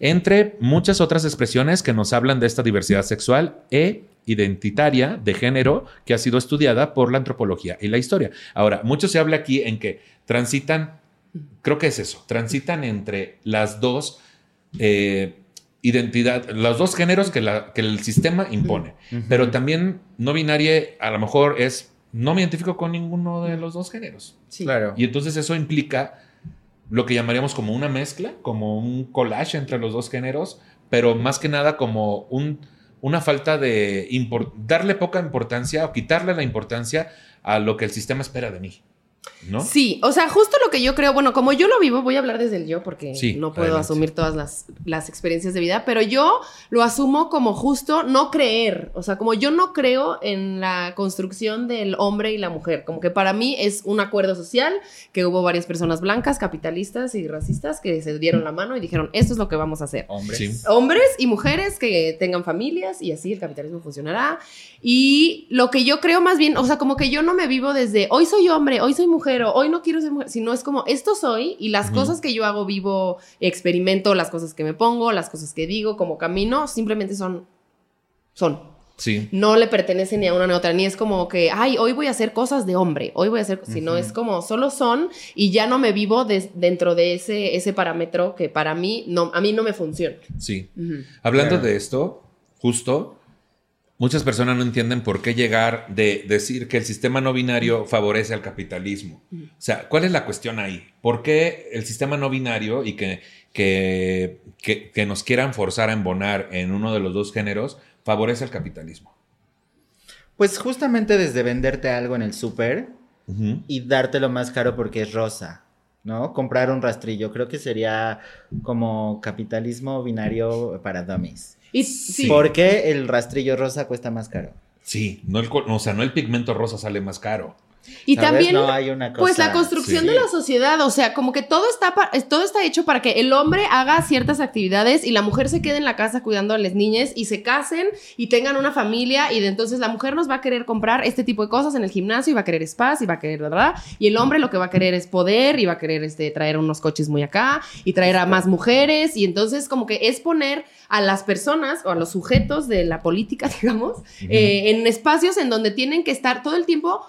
Entre muchas otras expresiones que nos hablan de esta diversidad sexual e identitaria de género que ha sido estudiada por la antropología y la historia. Ahora, mucho se habla aquí en que transitan, creo que es eso, transitan entre las dos eh, identidad, los dos géneros que, la- que el sistema impone. Pero también no binaria a lo mejor es, no me identifico con ninguno de los dos géneros. Sí. Claro. Y entonces eso implica lo que llamaríamos como una mezcla, como un collage entre los dos géneros, pero más que nada como un, una falta de darle poca importancia o quitarle la importancia a lo que el sistema espera de mí. ¿No? Sí, o sea, justo lo que yo creo, bueno, como yo lo vivo, voy a hablar desde el yo porque Sí, no puedo adelante. asumir todas las, las experiencias de vida, pero yo lo asumo como justo no creer, o sea, como yo no creo en la construcción del hombre y la mujer, como que para mí es un acuerdo social, que hubo varias personas blancas, capitalistas y racistas que se dieron la mano y dijeron, esto es lo que vamos a hacer Hombre. Sí. hombres y mujeres que tengan familias y así el capitalismo funcionará. Y lo que yo creo más bien, o sea, como que yo no me vivo desde hoy soy hombre, hoy soy mujer o hoy no quiero ser mujer, sino es como esto soy y las cosas que yo hago vivo, experimento, las cosas que me pongo, las cosas que digo, como camino, simplemente son, son. Sí. No le pertenecen ni a una ni a otra, ni es como que, ay, hoy voy a hacer cosas de hombre, hoy voy a hacer, sino Ujú. es como solo son y ya no me vivo dentro de ese, ese parámetro que para mí, no, a mí no me funciona. Sí. Hablando de esto, justo, muchas personas no entienden por qué llegar de decir que el sistema no binario favorece al capitalismo. O sea, ¿cuál es la cuestión ahí? ¿Por qué el sistema no binario y que, que, que- que nos quieran forzar a embonar en uno de los dos géneros favorece al capitalismo? Pues justamente desde venderte algo en el súper Ujú. y dártelo más caro porque es rosa, ¿no? Comprar un rastrillo, creo que sería como capitalismo binario para dummies. Y sí. ¿Por qué el rastrillo rosa cuesta más caro? Sí, no el, co- o sea, no el pigmento rosa sale más caro. Y ¿Sabes? también, No hay una pues la construcción sí. de la sociedad, o sea, como que todo está, todo está hecho para que el hombre haga ciertas actividades y la mujer se quede en la casa cuidando a las niñas y se casen y tengan una familia y de entonces la mujer nos va a querer comprar este tipo de cosas en el gimnasio y va a querer spas y va a querer, ¿verdad? Y el hombre lo que va a querer es poder y va a querer este, traer unos coches muy acá y traer a más mujeres y entonces como que es poner a las personas o a los sujetos de la política, digamos, eh, en espacios en donde tienen que estar todo el tiempo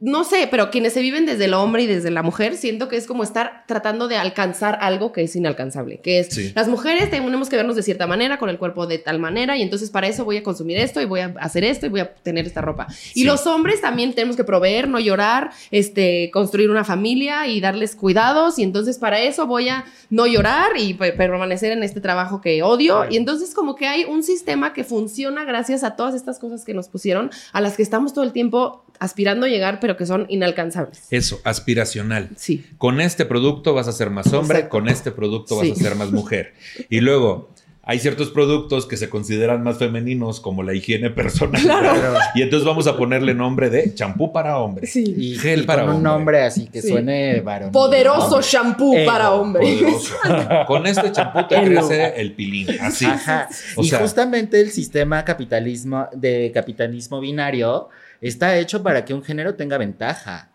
no sé, pero quienes se viven desde el hombre y desde la mujer, siento que es como estar tratando de alcanzar algo que es inalcanzable, que es Sí. las mujeres tenemos que vernos de cierta manera, con el cuerpo de tal manera, y entonces para eso voy a consumir esto y voy a hacer esto y voy a tener esta ropa. Y los hombres también tenemos que proveer, no llorar, este, construir una familia y darles cuidados, y entonces para eso voy a no llorar y pe- permanecer en este trabajo que odio, y entonces como que hay un sistema que funciona gracias a todas estas cosas que nos pusieron, a las que estamos todo el tiempo aspirando a llegar, pero que son inalcanzables. Eso, aspiracional. Sí. Con este producto vas a ser más hombre, Exacto. con este producto vas Sí. a ser más mujer. Y luego hay ciertos productos que se consideran más femeninos como la higiene personal. Claro. Y entonces vamos a ponerle nombre de champú para hombre. Sí. Y, Gel y para con un hombre. nombre así que Sí. suene varón. Poderoso shampoo Eh, para hombres. Poderoso. Con este champú te Elo. crece el pilín. Así. Ajá. O y sea- justamente el sistema capitalismo de capitalismo binario está hecho para que un género tenga ventaja.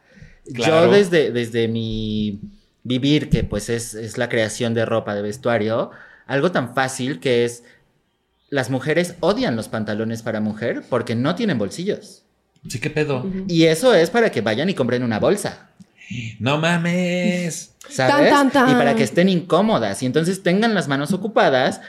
Claro. Yo desde, desde mi vivir, que pues es, es la creación de ropa, de vestuario, algo tan fácil que es las mujeres odian los pantalones para mujer porque no tienen bolsillos. Sí, qué pedo. Y eso es para que vayan y compren una bolsa. No mames. ¿sabes? Tan, tan, tan. Y para que estén incómodas y entonces tengan las manos ocupadas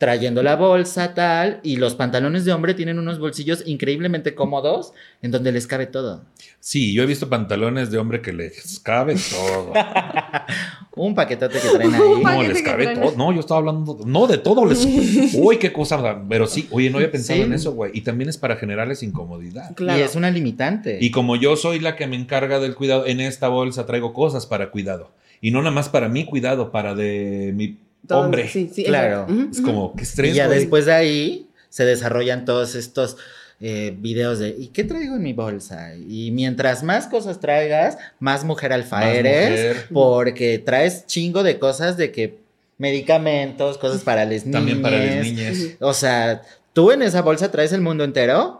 trayendo la bolsa tal y los pantalones de hombre tienen unos bolsillos increíblemente cómodos en donde les cabe todo. Sí, yo he visto pantalones de hombre que les cabe todo. Un paquetote que traen ahí. No, les cabe todo. No, yo estaba hablando. No, de todo les. Uy, qué cosa. Pero sí, oye, no había pensado Sí. en eso, güey. Y también es para generarles incomodidad. Claro. Y es una limitante. Y como yo soy la que me encarga del cuidado, en esta bolsa traigo cosas para cuidado. Y no nada más para mi cuidado, para de mi Todo- hombre. Sí, sí, Claro. Es como, qué Y estrés. ya güey. después de ahí se desarrollan todos estos eh, videos de ¿y qué traigo en mi bolsa? Y mientras más cosas traigas, más mujer alfa Más eres, mujer. porque traes chingo de cosas de que medicamentos, cosas para las niñas. También para las niñas. O sea, tú en esa bolsa traes el mundo entero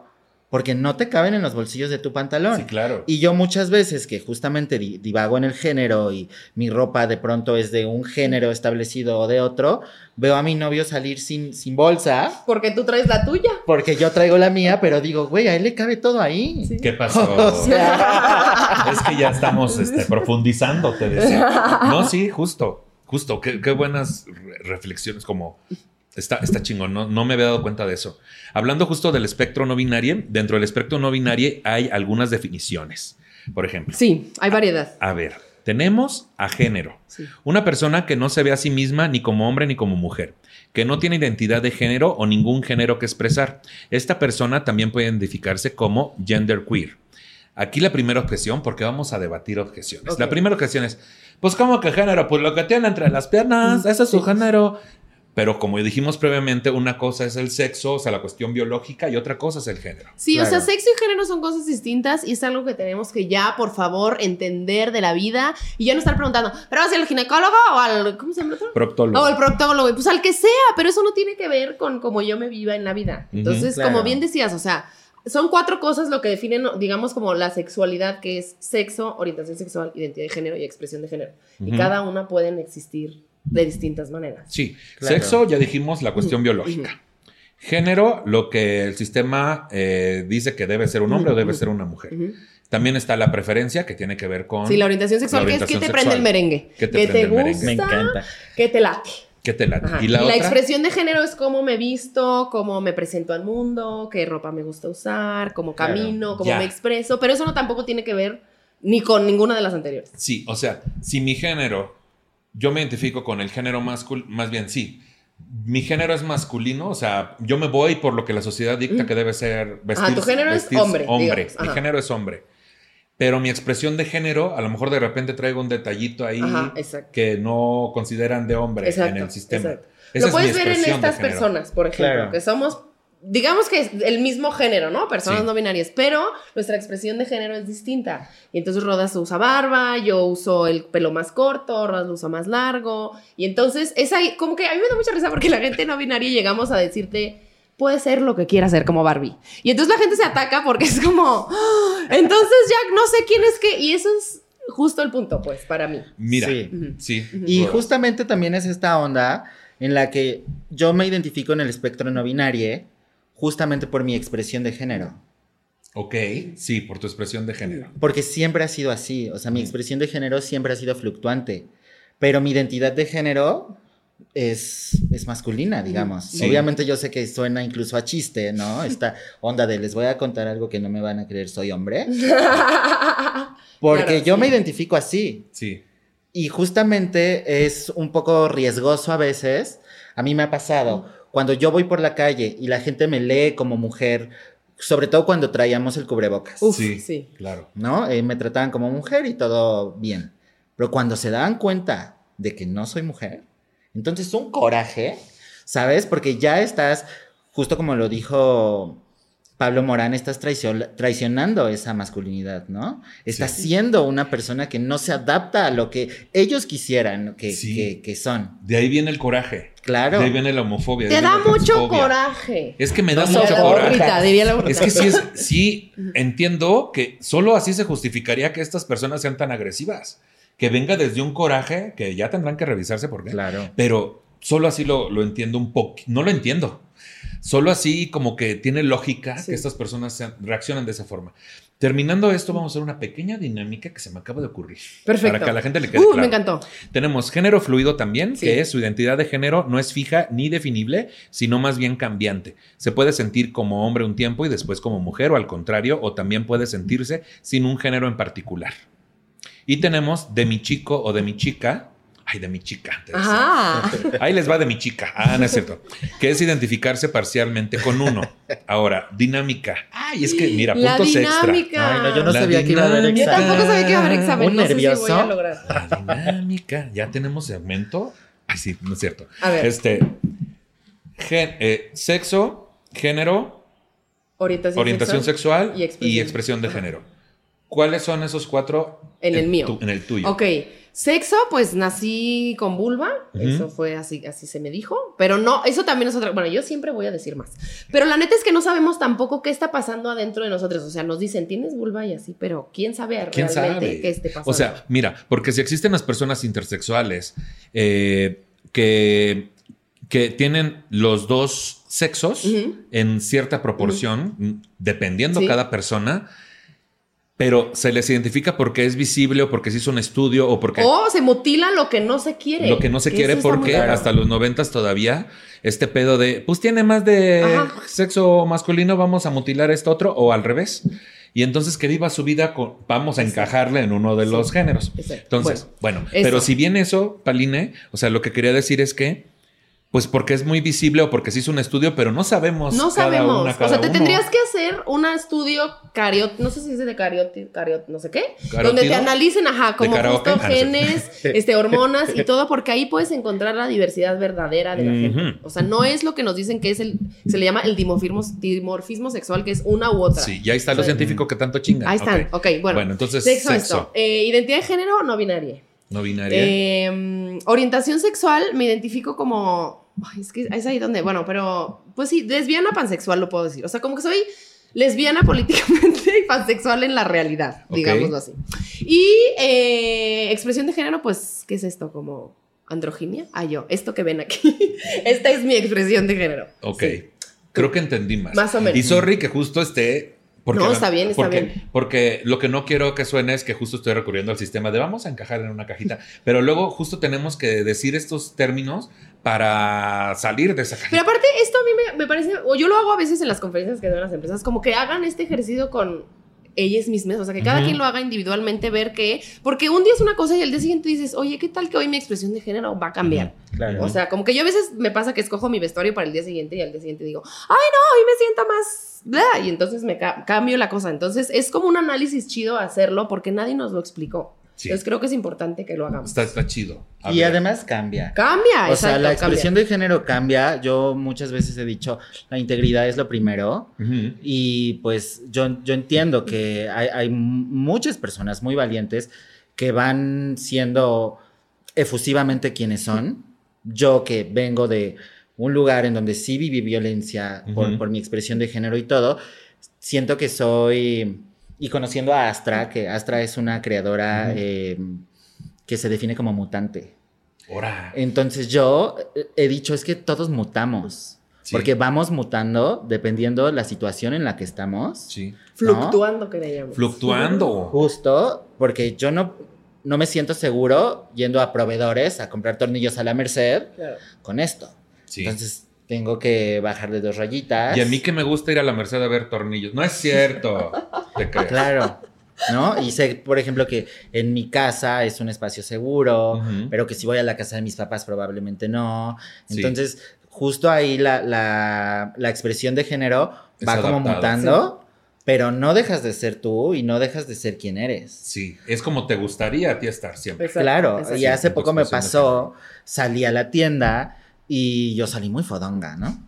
porque no te caben en los bolsillos de tu pantalón. Sí, claro. Y yo muchas veces que justamente di- divago en el género y mi ropa de pronto es de un género establecido o de otro, veo a mi novio salir sin, sin bolsa, Porque tú traes la tuya. porque yo traigo la mía, pero digo, güey, a él le cabe todo ahí. Sí. ¿Qué pasó? O sea, es que ya estamos este, profundizando, te decía. No, sí, justo, justo. Qué, qué buenas re- reflexiones, como está, está chingón, no, no me había dado cuenta de eso. Hablando justo del espectro no binario, dentro del espectro no binario hay algunas definiciones. Por ejemplo, Sí, hay variedad. a ver, tenemos a género. Sí. Una persona que no se ve a sí misma ni como hombre ni como mujer, que no tiene identidad de género o ningún género que expresar. Esta persona también puede identificarse como genderqueer. Aquí la primera objeción, porque vamos a debatir objeciones. La primera objeción es, pues ¿cómo que género? Pues lo que tiene entre las piernas, ese es su género. Pero como dijimos previamente, una cosa es el sexo, o sea, la cuestión biológica, y otra cosa es el género. Sí, o sea, sexo y género son cosas distintas y es algo que tenemos que ya, por favor, entender de la vida y ya no estar preguntando, ¿pero vas al ginecólogo o al. ¿Cómo se llama el otro? Proctólogo. O al proctólogo, y pues al que sea, pero eso no tiene que ver con cómo yo me viva en la vida. Entonces, claro. como bien decías, o sea, son cuatro cosas lo que definen, digamos, como la sexualidad, que es sexo, orientación sexual, identidad de género y expresión de género. Y cada una pueden existir de distintas maneras. Sí, Claro. sexo, ya dijimos la cuestión Ujú, biológica. Género, lo que el sistema eh, dice que debe ser un hombre o debe ser una mujer. También está la preferencia, que tiene que ver con Sí, la orientación sexual, La que es que te prende el merengue. ¿Qué te que te merengue? gusta, Me encanta. que te late. qué te late. Ajá. Y la otra, expresión de género es cómo me visto, cómo me presento al mundo, qué ropa me gusta usar, cómo Claro. camino, cómo Ya. me expreso, pero eso no tampoco tiene que ver ni con ninguna de las anteriores. sí, o sea, si mi género, yo me identifico con el género masculino, más bien sí. Mi género es masculino, o sea, yo me voy por lo que la sociedad dicta Mm. que debe ser vestir. Ajá, tu género es hombre, Hombre, mi género es hombre. Pero mi expresión de género, a lo mejor de repente traigo un detallito ahí Ajá, que no consideran de hombre Exacto, en el sistema. exacto. Esa Lo es puedes ver en estas personas, por ejemplo, Claro. que somos, digamos que es el mismo género, ¿no? Personas Sí. no binarias, pero nuestra expresión de género es distinta. Y entonces Rodas usa barba, yo uso el pelo más corto, Rodas lo usa más largo. Y entonces es ahí, como que a mí me da mucha risa porque la gente no binaria llegamos a decirte, puede ser lo que quiera ser como Barbie. Y entonces la gente se ataca porque es como, "Ah, entonces ya no sé quién es qué. Y eso es justo el punto, pues, para mí. Mira, Sí. Y justamente también es esta onda en la que yo me identifico en el espectro no binario justamente por mi expresión de género. Ok, sí, por tu expresión de género. Porque siempre ha sido así. O sea, mi expresión de género siempre ha sido fluctuante. Pero mi identidad de género es, es masculina, digamos. Sí. Obviamente yo sé que suena incluso a chiste, ¿no? Esta onda de les voy a contar algo que no me van a creer, soy hombre. Porque Claro, yo sí. me identifico así. Sí. Y justamente es un poco riesgoso a veces. A mí me ha pasado cuando yo voy por la calle y la gente me lee como mujer, sobre todo cuando traíamos el cubrebocas, Uf, sí, sí. claro. ¿no? Eh, me trataban como mujer y todo bien. Pero cuando se daban cuenta de que no soy mujer, entonces un coraje, ¿sabes? Porque ya estás, justo como lo dijo Pablo Morán, estás traicion- traicionando esa masculinidad, ¿no? Estás Sí. siendo una persona que no se adapta a lo que ellos quisieran que, Sí. que- que son. De ahí viene el coraje. Claro. De ahí viene la homofobia. Te da mucho coraje. Es que me da No mucho la coraje. burrita, diría la. Es que sí, es, sí entiendo que solo así se justificaría que estas personas sean tan agresivas. Que venga desde un coraje que ya tendrán que revisarse por qué. Claro. Pero solo así lo, lo entiendo un poco. No lo entiendo. Solo así como que tiene lógica Sí. que estas personas sean- reaccionan de esa forma. Terminando esto, vamos a hacer una pequeña dinámica que se me acaba de ocurrir. Perfecto. Para que a la gente le quede Uh, claro. me encantó. Tenemos género fluido también, Sí. que es su identidad de género no es fija ni definible, sino más bien cambiante. Se puede sentir como hombre un tiempo y después como mujer o al contrario, o también puede sentirse sin un género en particular. Y tenemos de mi chico o de mi chica. Ay, de mi chica. Ajá. Ahí les va de mi chica. Ah, no es cierto. Que es identificarse parcialmente con uno. Ahora, dinámica. Ay, es que mira, La puntos extra. dinámica. Ay, no, yo no La sabía que iba a haber dinámica. Yo examen. tampoco sabía que iba a haber examen. Un no sé si voy a lograr. La dinámica. Ya tenemos segmento. Ay, sí, no es cierto. A ver. Este. gen- eh, sexo, género, Orientación, orientación sexual, y y expresión. expresión, de Ajá. género. ¿Cuáles son esos cuatro En el mío. tu- en el tuyo. Ok. Sexo, pues nací con vulva, eso fue así, así se me dijo, pero no, eso también es otra, bueno, yo siempre voy a decir más, pero la neta es que no sabemos tampoco qué está pasando adentro de nosotros, o sea, nos dicen, tienes vulva y así, pero ¿quién sabe ¿Quién realmente sabe? qué esté pasando? O sea, mira, porque si existen las personas intersexuales eh, que, que tienen los dos sexos en cierta proporción, dependiendo Sí. cada persona, pero se les identifica porque es visible o porque se hizo un estudio o porque o se mutila lo que no se quiere. lo que no se Que quiere porque hasta los noventas todavía este pedo de pues tiene más de Ajá. sexo masculino vamos a mutilar esto otro o al revés y entonces que viva su vida con vamos a Exacto. encajarle en uno de los géneros Exacto. entonces bueno, pero si bien eso Paline o sea lo que quería decir es que pues porque es muy visible o porque se hizo un estudio pero no sabemos No cada sabemos. una, o cada sea, te uno. tendrías que hacer un estudio cariot, no sé si dice de cariot, cariot, no sé qué, ¿Carótido? donde te analicen, ajá, como justo Ah, genes, este, hormonas y todo, porque ahí puedes encontrar la diversidad verdadera de la gente. O sea, no es lo que nos dicen que es el, se le llama el dimorfismo, dimorfismo sexual, que es una u otra. sí y ahí está lo O sea, científico que tanto chinga Ahí están, ok, bueno. bueno entonces Sexo. Eh, identidad de género, no binaria. No binaria Eh, orientación sexual, me identifico como. ay, es que es ahí donde. Bueno, pero. Pues sí, lesbiana pansexual lo puedo decir. O sea, como que soy lesbiana políticamente y pansexual en la realidad, Ok. digámoslo así. Y eh, expresión de género, pues, ¿qué es esto? Como androginia. Ah, yo, esto que ven aquí. Esta es mi expresión de género. Ok. Sí. Creo que entendí más. Más o menos. Y sorry que justo esté. Porque No, está bien, está porque, bien. Porque lo que no quiero que suene es que justo estoy recurriendo al sistema de vamos a encajar en una cajita. pero luego justo tenemos que decir estos términos para salir de esa Pero cajita. aparte, esto a mí me, me parece, o yo lo hago a veces en las conferencias que dan las empresas, como que hagan este ejercicio con ellas mismas, o sea, que cada quien lo haga individualmente, ver que, porque un día es una cosa y al día siguiente dices, oye, ¿qué tal que hoy mi expresión de género va a cambiar? Claro. O sea, como que yo a veces me pasa que escojo mi vestuario para el día siguiente y al día siguiente digo, ay, no, hoy me siento más, bla", y entonces me ca- cambio la cosa. Entonces es como un análisis chido hacerlo porque nadie nos lo explicó. Sí. Entonces creo que es importante que lo hagamos. Está, está chido. A y ver. además cambia. Cambia, O sea, exacto, la expresión cambia. de género cambia. Yo muchas veces he dicho, la integridad es lo primero. Ujú. Y pues yo, yo entiendo que hay, hay muchas personas muy valientes que van siendo efusivamente quienes son. Yo que vengo de un lugar en donde sí viví violencia por, Ujú. por mi expresión de género y todo, siento que soy... Y conociendo a Astra, que Astra es una creadora eh, que se define como mutante. Ahora. Entonces yo eh, he dicho es que todos mutamos. Sí. Porque vamos mutando dependiendo la situación en la que estamos. Sí. Fluctuando, que le llaman. Fluctuando. Justo porque yo no, no me siento seguro yendo a proveedores a comprar tornillos a la merced Claro. con esto. Sí. Entonces tengo que bajarle dos rayitas. y a mí que me gusta ir a la Merced a ver tornillos. No es cierto. Te creo. Claro. ¿No? Y sé, por ejemplo, que en mi casa es un espacio seguro, pero que si voy a la casa de mis papás probablemente no. Sí. Entonces, justo ahí la, la- la expresión de género Es va como mutando, pero no dejas de ser tú y no dejas de ser quien eres. Sí. Es como te gustaría a ti estar siempre. Exacto, Claro, exacto. y hace poco me de pasó, salí a la tienda y yo salí muy fodonga, ¿no?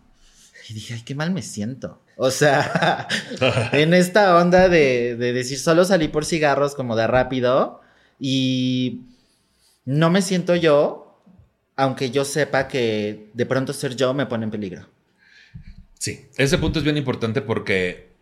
Y dije, ay, qué mal me siento. O sea, en esta onda de, de decir, solo salí por cigarros como de rápido y no me siento yo, aunque yo sepa que de pronto ser yo me pone en peligro. Sí, ese punto es bien importante porque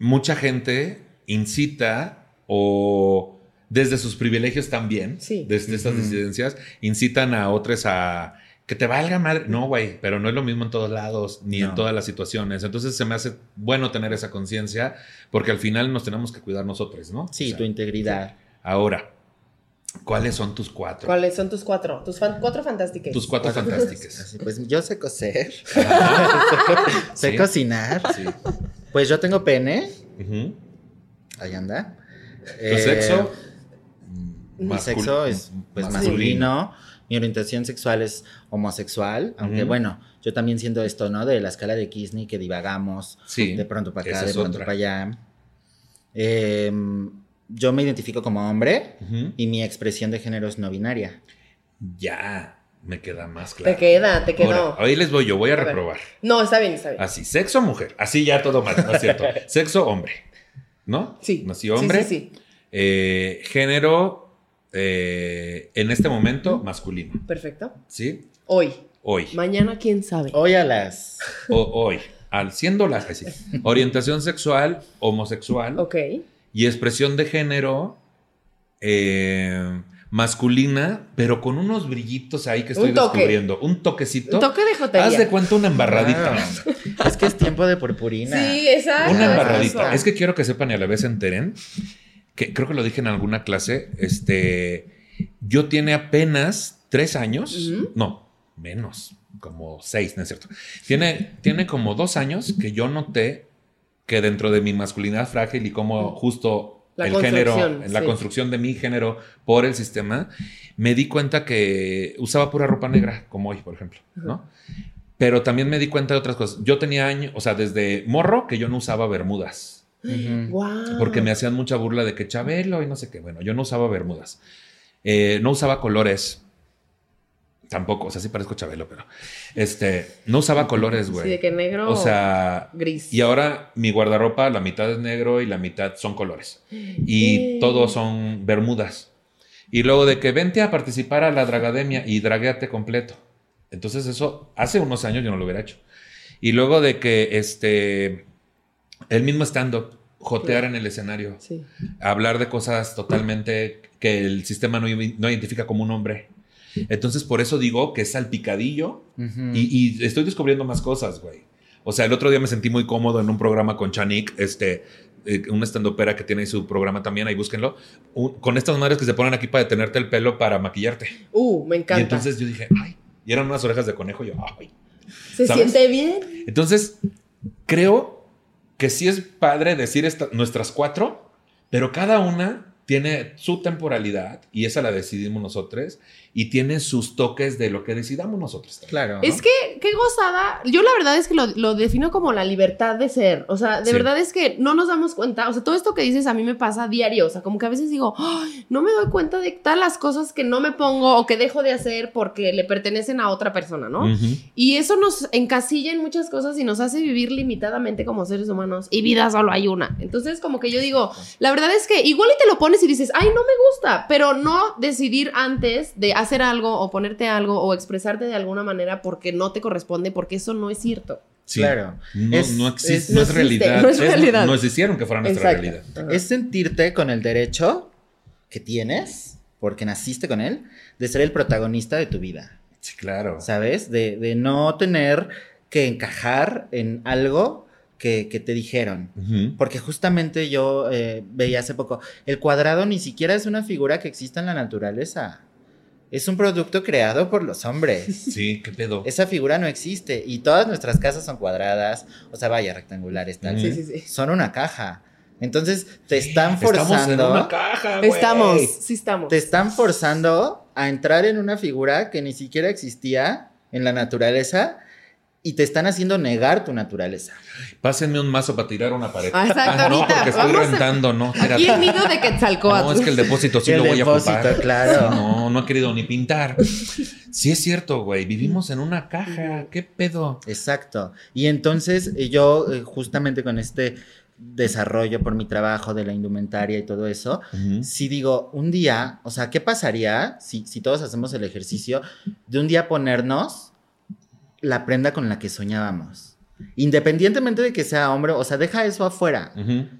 mucha gente incita o desde sus privilegios también, Sí. desde estas Ujú. disidencias, incitan a otros a que te valga madre. No, güey, pero no es lo mismo en todos lados ni en todas las situaciones. Entonces se me hace bueno tener esa conciencia porque al final nos tenemos que cuidar nosotros, ¿no? Sí, O sea, tu integridad. Ahora, ¿cuáles son tus cuatro? ¿Cuáles son tus cuatro? Tus fan- cuatro fantásticas. Tus cuatro fantásticas. Pues yo sé coser, sé Sí. cocinar. Sí. Pues yo tengo pene, Ujú. ahí anda. ¿Tu Eh, sexo? Mi Mascul- sexo es pues, masculino. Mi orientación sexual es homosexual, aunque Ujú. bueno, yo también siento esto, ¿no? De la escala de Kisney que divagamos Sí. de pronto para acá, de pronto otra. para allá. Eh, yo me identifico como hombre Ujú. y mi expresión de género es no binaria. Ya, me queda más claro. Te queda, te quedó. Ahora, ahí les voy yo, voy a A ver. reprobar. No, está bien, está bien. Así, sexo mujer. Así ya todo mal, no es cierto. sexo hombre. ¿No? Sí. Nací hombre. Sí, sí, sí. Eh, género eh, en este momento masculino. Perfecto. ¿Sí? Hoy. Hoy. Mañana, quién sabe. Hoy a las. O- hoy. Al siendo la sí. orientación sexual homosexual Ok. y expresión de género eh, masculina, pero con unos brillitos ahí que estoy Un toque. descubriendo. Un toquecito. Un toque de jotería. Haz de cuenta una embarradita. Claro. Es que es tiempo de purpurina. Sí, exacto. Una embarradita. eso. Es que quiero que sepan y a la vez se enteren que creo que lo dije en alguna clase. Este, yo tiene apenas tres años, no, menos, como seis, ¿no es cierto? Tiene, tiene como dos años que yo noté que dentro de mi masculinidad frágil y como justo La el género, en la sí. construcción de mi género por el sistema, me di cuenta que usaba pura ropa negra, como hoy, por ejemplo, ¿no? Pero también me di cuenta de otras cosas. Yo tenía años, o sea, desde morro que yo no usaba bermudas. Porque me hacían mucha burla de que Chabelo y no sé qué. Bueno, yo no usaba bermudas. Eh, no usaba colores. Tampoco, o sea, sí parezco Chabelo, pero este, no usaba colores, güey. Sí, de que negro. O sea, gris. y ahora mi guardarropa, la mitad es negro y la mitad son colores. Y Eh. todos son bermudas. Y luego de que vente a participar a la dragademia y dragueate completo. Entonces eso hace unos años yo no lo hubiera hecho. Y luego de que este, el mismo stand-up, jotear en el escenario, Sí. hablar de cosas totalmente que el sistema no, no identifica como un hombre. Entonces por eso digo que es salpicadillo Ujú. y, y estoy descubriendo más cosas, güey. O sea, el otro día me sentí muy cómodo en un programa con Chanik, este, eh, una estandopera que tiene su programa también, ahí búsquenlo, un- con estas madres que se ponen aquí para detenerte el pelo para maquillarte. Uh, me encanta. Y entonces yo dije, ay, y eran unas orejas de conejo, y yo, ay. Se ¿sabes? siente bien. Entonces, creo que sí es padre decir nuestras cuatro, pero cada una tiene su temporalidad y esa la decidimos nosotros y tiene sus toques de lo que decidamos nosotros. Claro. Es que, qué gozada. Yo la verdad es que lo, lo defino como la libertad de ser. O sea, de Sí. verdad es que no nos damos cuenta. O sea, todo esto que dices a mí me pasa diario. O sea, como que a veces digo, "Ay, no me doy cuenta de todas las cosas que no me pongo o que dejo de hacer porque le pertenecen a otra persona, ¿no? Y eso nos encasilla en muchas cosas y nos hace vivir limitadamente como seres humanos. Y vida solo hay una. Entonces, como que yo digo, la verdad es que igual y te lo pones y dices, ay, no me gusta, pero no decidir antes de hacer algo o ponerte algo o expresarte de alguna manera porque no te corresponde, porque eso no es cierto. Sí. Claro. No, Es- no existe, es- no no es existe, realidad. no es realidad. nos hicieron que fuera nuestra Exacto. realidad. Ajá. Es sentirte con el derecho que tienes, porque naciste con él, de ser el protagonista de tu vida. Sí, claro. ¿Sabes? De, de no tener que encajar en algo que, que te dijeron. Porque justamente yo eh, veía hace poco, el cuadrado ni siquiera es una figura que exista en la naturaleza. Es un producto creado por los hombres. Sí, qué pedo. Esa figura no existe y todas nuestras casas son cuadradas, o sea, vaya, rectangulares, tal. Sí, sí, sí. Son una caja. Entonces te están Estamos en forzando, una caja, güey. Estamos, sí estamos. te están forzando a entrar en una figura que ni siquiera existía en la naturaleza y te están haciendo negar tu naturaleza. Pásenme un mazo para tirar una pared. Ah, exacto, Ah, no, ahorita, porque estoy vamos a- rentando, no. Aquí el nido de Quetzalcóatl. No, es que el depósito sí El lo voy depósito, a ocupar. claro. No, no he querido ni pintar. Sí es cierto, güey. Vivimos en una caja. ¿Qué pedo? Exacto. Y entonces eh, yo eh, justamente con este desarrollo por mi trabajo de la indumentaria y todo eso, si digo, un día, o sea, ¿qué pasaría si, si todos hacemos el ejercicio de un día ponernos la prenda con la que soñábamos? Independientemente de que sea hombre, o sea, deja eso afuera.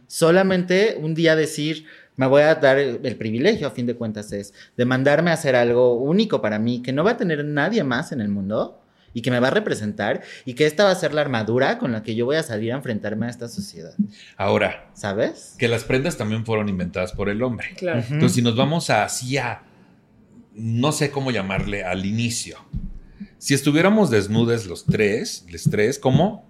Solamente un día decir, me voy a dar el, el privilegio, a fin de cuentas, es de mandarme a hacer algo único para mí, que no va a tener nadie más en el mundo y que me va a representar y que esta va a ser la armadura con la que yo voy a salir a enfrentarme a esta sociedad. Ahora, ¿Sabes? que las prendas también fueron inventadas por el hombre. Claro. Ujú. Entonces, si nos vamos a así a, no sé cómo llamarle, al inicio. Si estuviéramos desnudes los tres, los tres, ¿cómo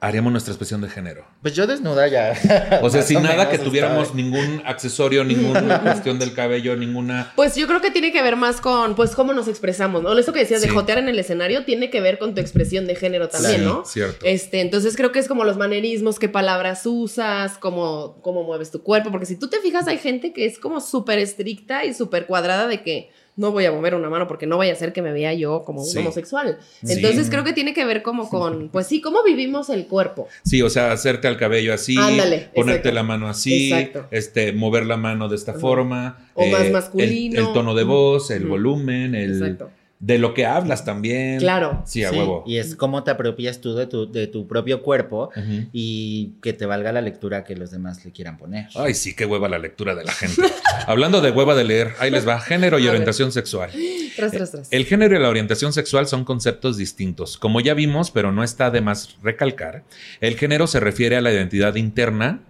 haríamos nuestra expresión de género? Pues yo desnuda ya. O sea, sin nada que tuviéramos ningún accesorio, ninguna cuestión del cabello, ninguna... Pues yo creo que tiene que ver más con, pues, cómo nos expresamos, ¿no? Eso que decías de jotear en el escenario tiene que ver con tu expresión de género también, Sí, ¿no? cierto. Este, entonces creo que es como los manerismos, qué palabras usas, cómo, cómo mueves tu cuerpo, porque si tú te fijas hay gente que es como súper estricta y súper cuadrada de que no voy a mover una mano porque no vaya a ser que me vea yo como un Sí. homosexual. Sí. Entonces creo que tiene que ver como con, pues sí, cómo vivimos el cuerpo. Sí, o sea, hacerte al cabello así, Ándale, ponerte exacto. la mano así, Exacto. este, mover la mano de esta Ajá. forma. O más el- masculino. El, tono de voz, el volumen, el Exacto. De lo que hablas también. Claro. Sí, a Sí, huevo. Y es cómo te apropias tú de tu, de tu propio cuerpo y que te valga la lectura que los demás le quieran poner. Ay, sí, qué hueva la lectura de la gente. Hablando de hueva de leer, ahí les va, género y A ver. orientación sexual. Tras, tras, tras. El género y la orientación sexual son conceptos distintos. Como ya vimos, pero no está de más recalcar, el género se refiere a la identidad interna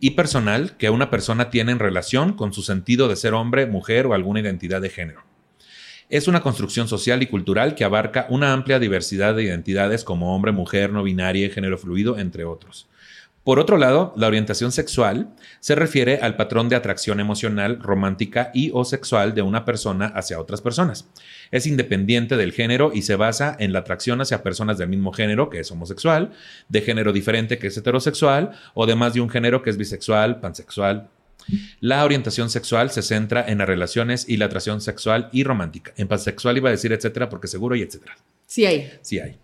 y personal que una persona tiene en relación con su sentido de ser hombre, mujer o alguna identidad de género. Es una construcción social y cultural que abarca una amplia diversidad de identidades como hombre, mujer, no binaria, género fluido, entre otros. Por otro lado, la orientación sexual se refiere al patrón de atracción emocional, romántica y o sexual de una persona hacia otras personas. Es independiente del género y se basa en la atracción hacia personas del mismo género, que es homosexual, de género diferente, que es heterosexual, o de más de un género, que es bisexual, pansexual. La orientación sexual se centra en las relaciones y la atracción sexual y romántica. En pansexual iba a decir etcétera, porque seguro y etcétera. Sí hay. Sí hay.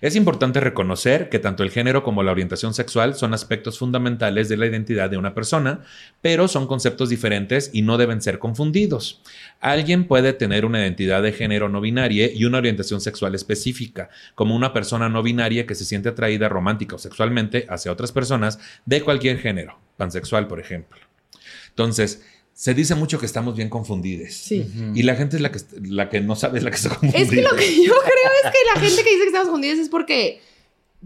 Es importante reconocer que tanto el género como la orientación sexual son aspectos fundamentales de la identidad de una persona, pero son conceptos diferentes y no deben ser confundidos. Alguien puede tener una identidad de género no binaria y una orientación sexual específica, como una persona no binaria que se siente atraída romántica o sexualmente hacia otras personas de cualquier género, pansexual, por ejemplo. Entonces, se dice mucho que estamos bien confundidos. Sí. Y la gente es la que, la que no sabe, es la que está confundida. Es que lo que yo creo es que la gente que dice que estamos juntos es porque,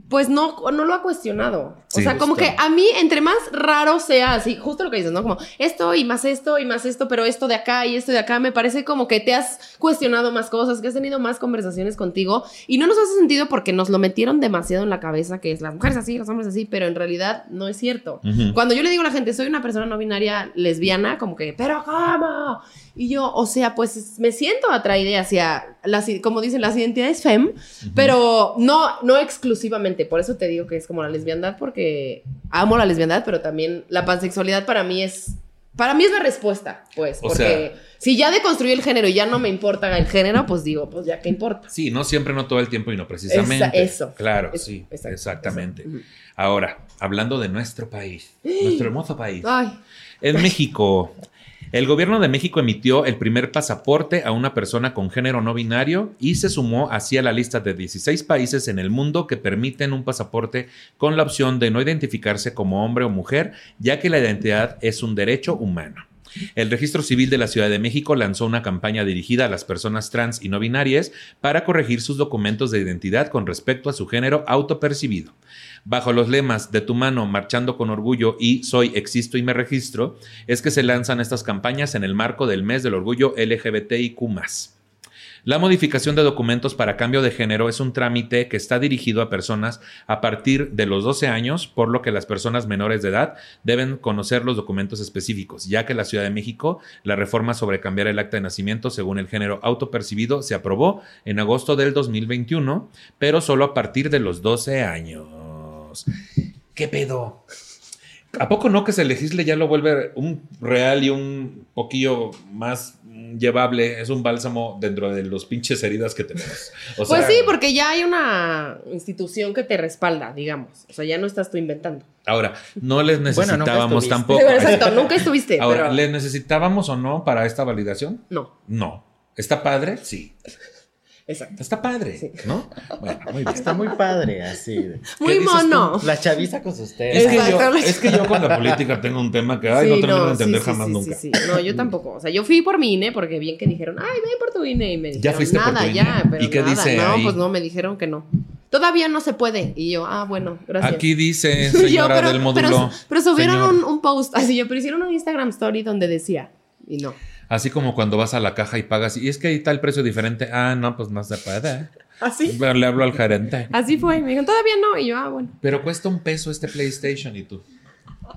pues no, no lo ha cuestionado. O Sí, sea, como justo. que a mí, entre más raro sea así, justo lo que dices, ¿no? Como esto y más esto y más esto, pero esto de acá y esto de acá, me parece como que te has cuestionado más cosas, que has tenido más conversaciones contigo y no nos hace sentido porque nos lo metieron demasiado en la cabeza, que es las mujeres así, los hombres así, pero en realidad no es cierto. Ujú. Cuando yo le digo a la gente, soy una persona no binaria lesbiana, como que, pero ¿cómo? Y yo, o sea, pues me siento atraída hacia, las, como dicen, las identidades fem, pero no, no exclusivamente. Por eso te digo que es como la lesbiandad, porque amo la lesbiandad, pero también la pansexualidad para mí es, para mí es la respuesta, pues, O porque sea- si ya deconstruí el género y ya no me importa el género, pues digo, pues ya qué importa. Sí, no siempre, no todo el tiempo y no precisamente. Esa- eso. Claro, Eso, sí, exacto, exactamente. eso. Ahora, hablando de nuestro país, nuestro hermoso país. Ay, En México, el gobierno de México emitió el primer pasaporte a una persona con género no binario y se sumó así a la lista de 16 países en el mundo que permiten un pasaporte con la opción de no identificarse como hombre o mujer, ya que la identidad es un derecho humano. El Registro Civil de la Ciudad de México lanzó una campaña dirigida a las personas trans y no binarias para corregir sus documentos de identidad con respecto a su género autopercibido. Bajo los lemas de tu mano, marchando con orgullo y soy, existo y me registro, es que se lanzan estas campañas en el marco del mes del orgullo LGBTIQ. La modificación de documentos para cambio de género es un trámite que está dirigido a personas a partir de los 12 años, por lo que las personas menores de edad deben conocer los documentos específicos, ya que en la Ciudad de México la reforma sobre cambiar el acta de nacimiento según el género autopercibido se aprobó en agosto del 2021, pero solo a partir de los 12 años. ¿Qué pedo? ¿A poco no que se legisle ya lo vuelve un real y un poquillo más llevable? Es un bálsamo dentro de los pinches heridas que tenemos. O pues sí, porque ya hay una institución que te respalda, digamos. O sea, ya no estás tú inventando. Ahora, no les Bueno, nunca necesitábamos tampoco. Exacto, nunca estuviste, Ahora, pero ¿les necesitábamos o no para esta validación? no. No. ¿Está padre? Sí. Exacto. Está padre, Sí. ¿no? Bueno, muy bien. Está muy padre, así. de- Muy mono. La chaviza con sus Es que, yo, Exacto. es que yo con la política tengo un tema que ay, no Sí, termino de sí, entender sí, jamás sí, nunca. sí, sí. No, yo tampoco. O sea, yo fui por mi INE porque bien que dijeron, ay, ve por tu INE. Y me dijeron, fuiste por nada, tu ya. INE? Pero ¿Y qué nada. dice No, ahí? pues no, me dijeron que no. Todavía no se puede. Y yo, ah, bueno, gracias. Aquí dice, Yo, señora pero, del módulo. pero, pero subieron un, un post así, yo, pero hicieron un Instagram story donde decía, y no. Así como cuando vas a la caja y pagas, y es que ahí está el precio diferente. Ah, no, pues no se puede. ¿Así? Pero Le hablo al gerente. Así fue. Me dijeron, todavía no. Y yo, ah, bueno. Pero cuesta un peso este PlayStation y tú.